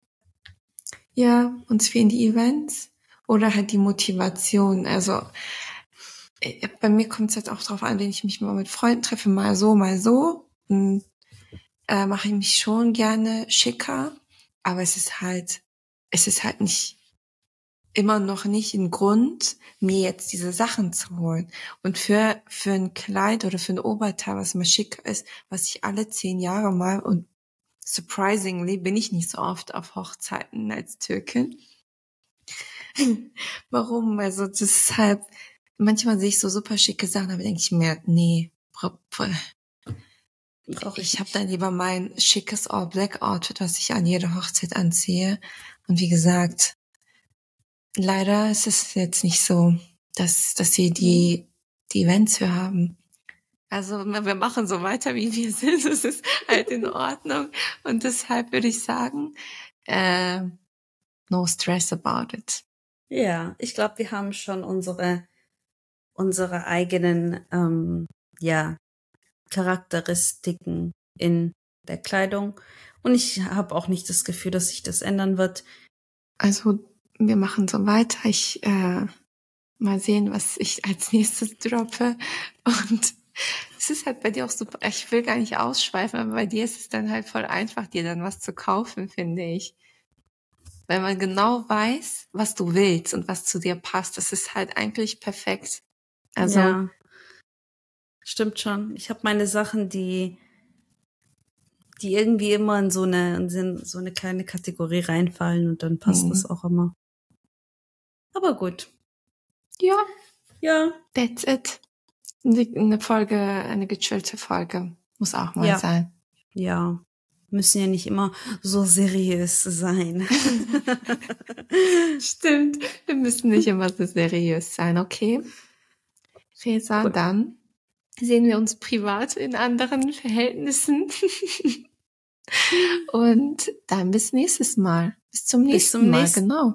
Ja, uns fehlen die Events oder halt die Motivation. Also äh, bei mir kommt es jetzt auch drauf an, wenn ich mich mal mit Freunden treffe, mal so, mal so. Und äh, mache ich mich schon gerne schicker, aber es ist halt, es ist halt nicht immer noch nicht ein Grund, mir jetzt diese Sachen zu holen. Und für, für ein Kleid oder für ein Oberteil, was mal schicker ist, was ich alle zehn Jahre mal und surprisingly bin ich nicht so oft auf Hochzeiten als Türkin. Warum? Also deshalb, manchmal sehe ich so super schicke Sachen, aber denke ich mir, nee, Brauch ich ich habe dann lieber mein schickes All-Black-Outfit, was ich an jeder Hochzeit anziehe. Und wie gesagt, leider ist es jetzt nicht so, dass, dass sie die, die Events für haben. Also wir machen so weiter, wie wir sind. Es ist halt in Ordnung. Und deshalb würde ich sagen, äh, no stress about it. Ja, ich glaube, wir haben schon unsere, unsere eigenen, ähm, ja, Charakteristiken in der Kleidung. Und ich habe auch nicht das Gefühl, dass sich das ändern wird. Also wir machen so weiter. Ich äh, mal sehen, was ich als nächstes droppe. Und es ist halt bei dir auch super. Ich will gar nicht ausschweifen, aber bei dir ist es dann halt voll einfach, dir dann was zu kaufen, finde ich. Weil man genau weiß, was du willst und was zu dir passt. Das ist halt eigentlich perfekt. Also ja. Stimmt schon. Ich habe meine Sachen, die, die irgendwie immer in so eine, in so eine kleine Kategorie reinfallen und dann passt mhm. das auch immer. Aber gut. Ja. Ja. That's it. Eine Folge, eine gechillte Folge. Muss auch mal ja. sein. Ja. Müssen ja nicht immer so seriös sein. Stimmt. Wir müssen nicht immer so seriös sein, okay? Resa, cool. dann sehen wir uns privat in anderen Verhältnissen. Und dann bis nächstes Mal. Bis zum nächsten bis zum Mal, nächsten, genau.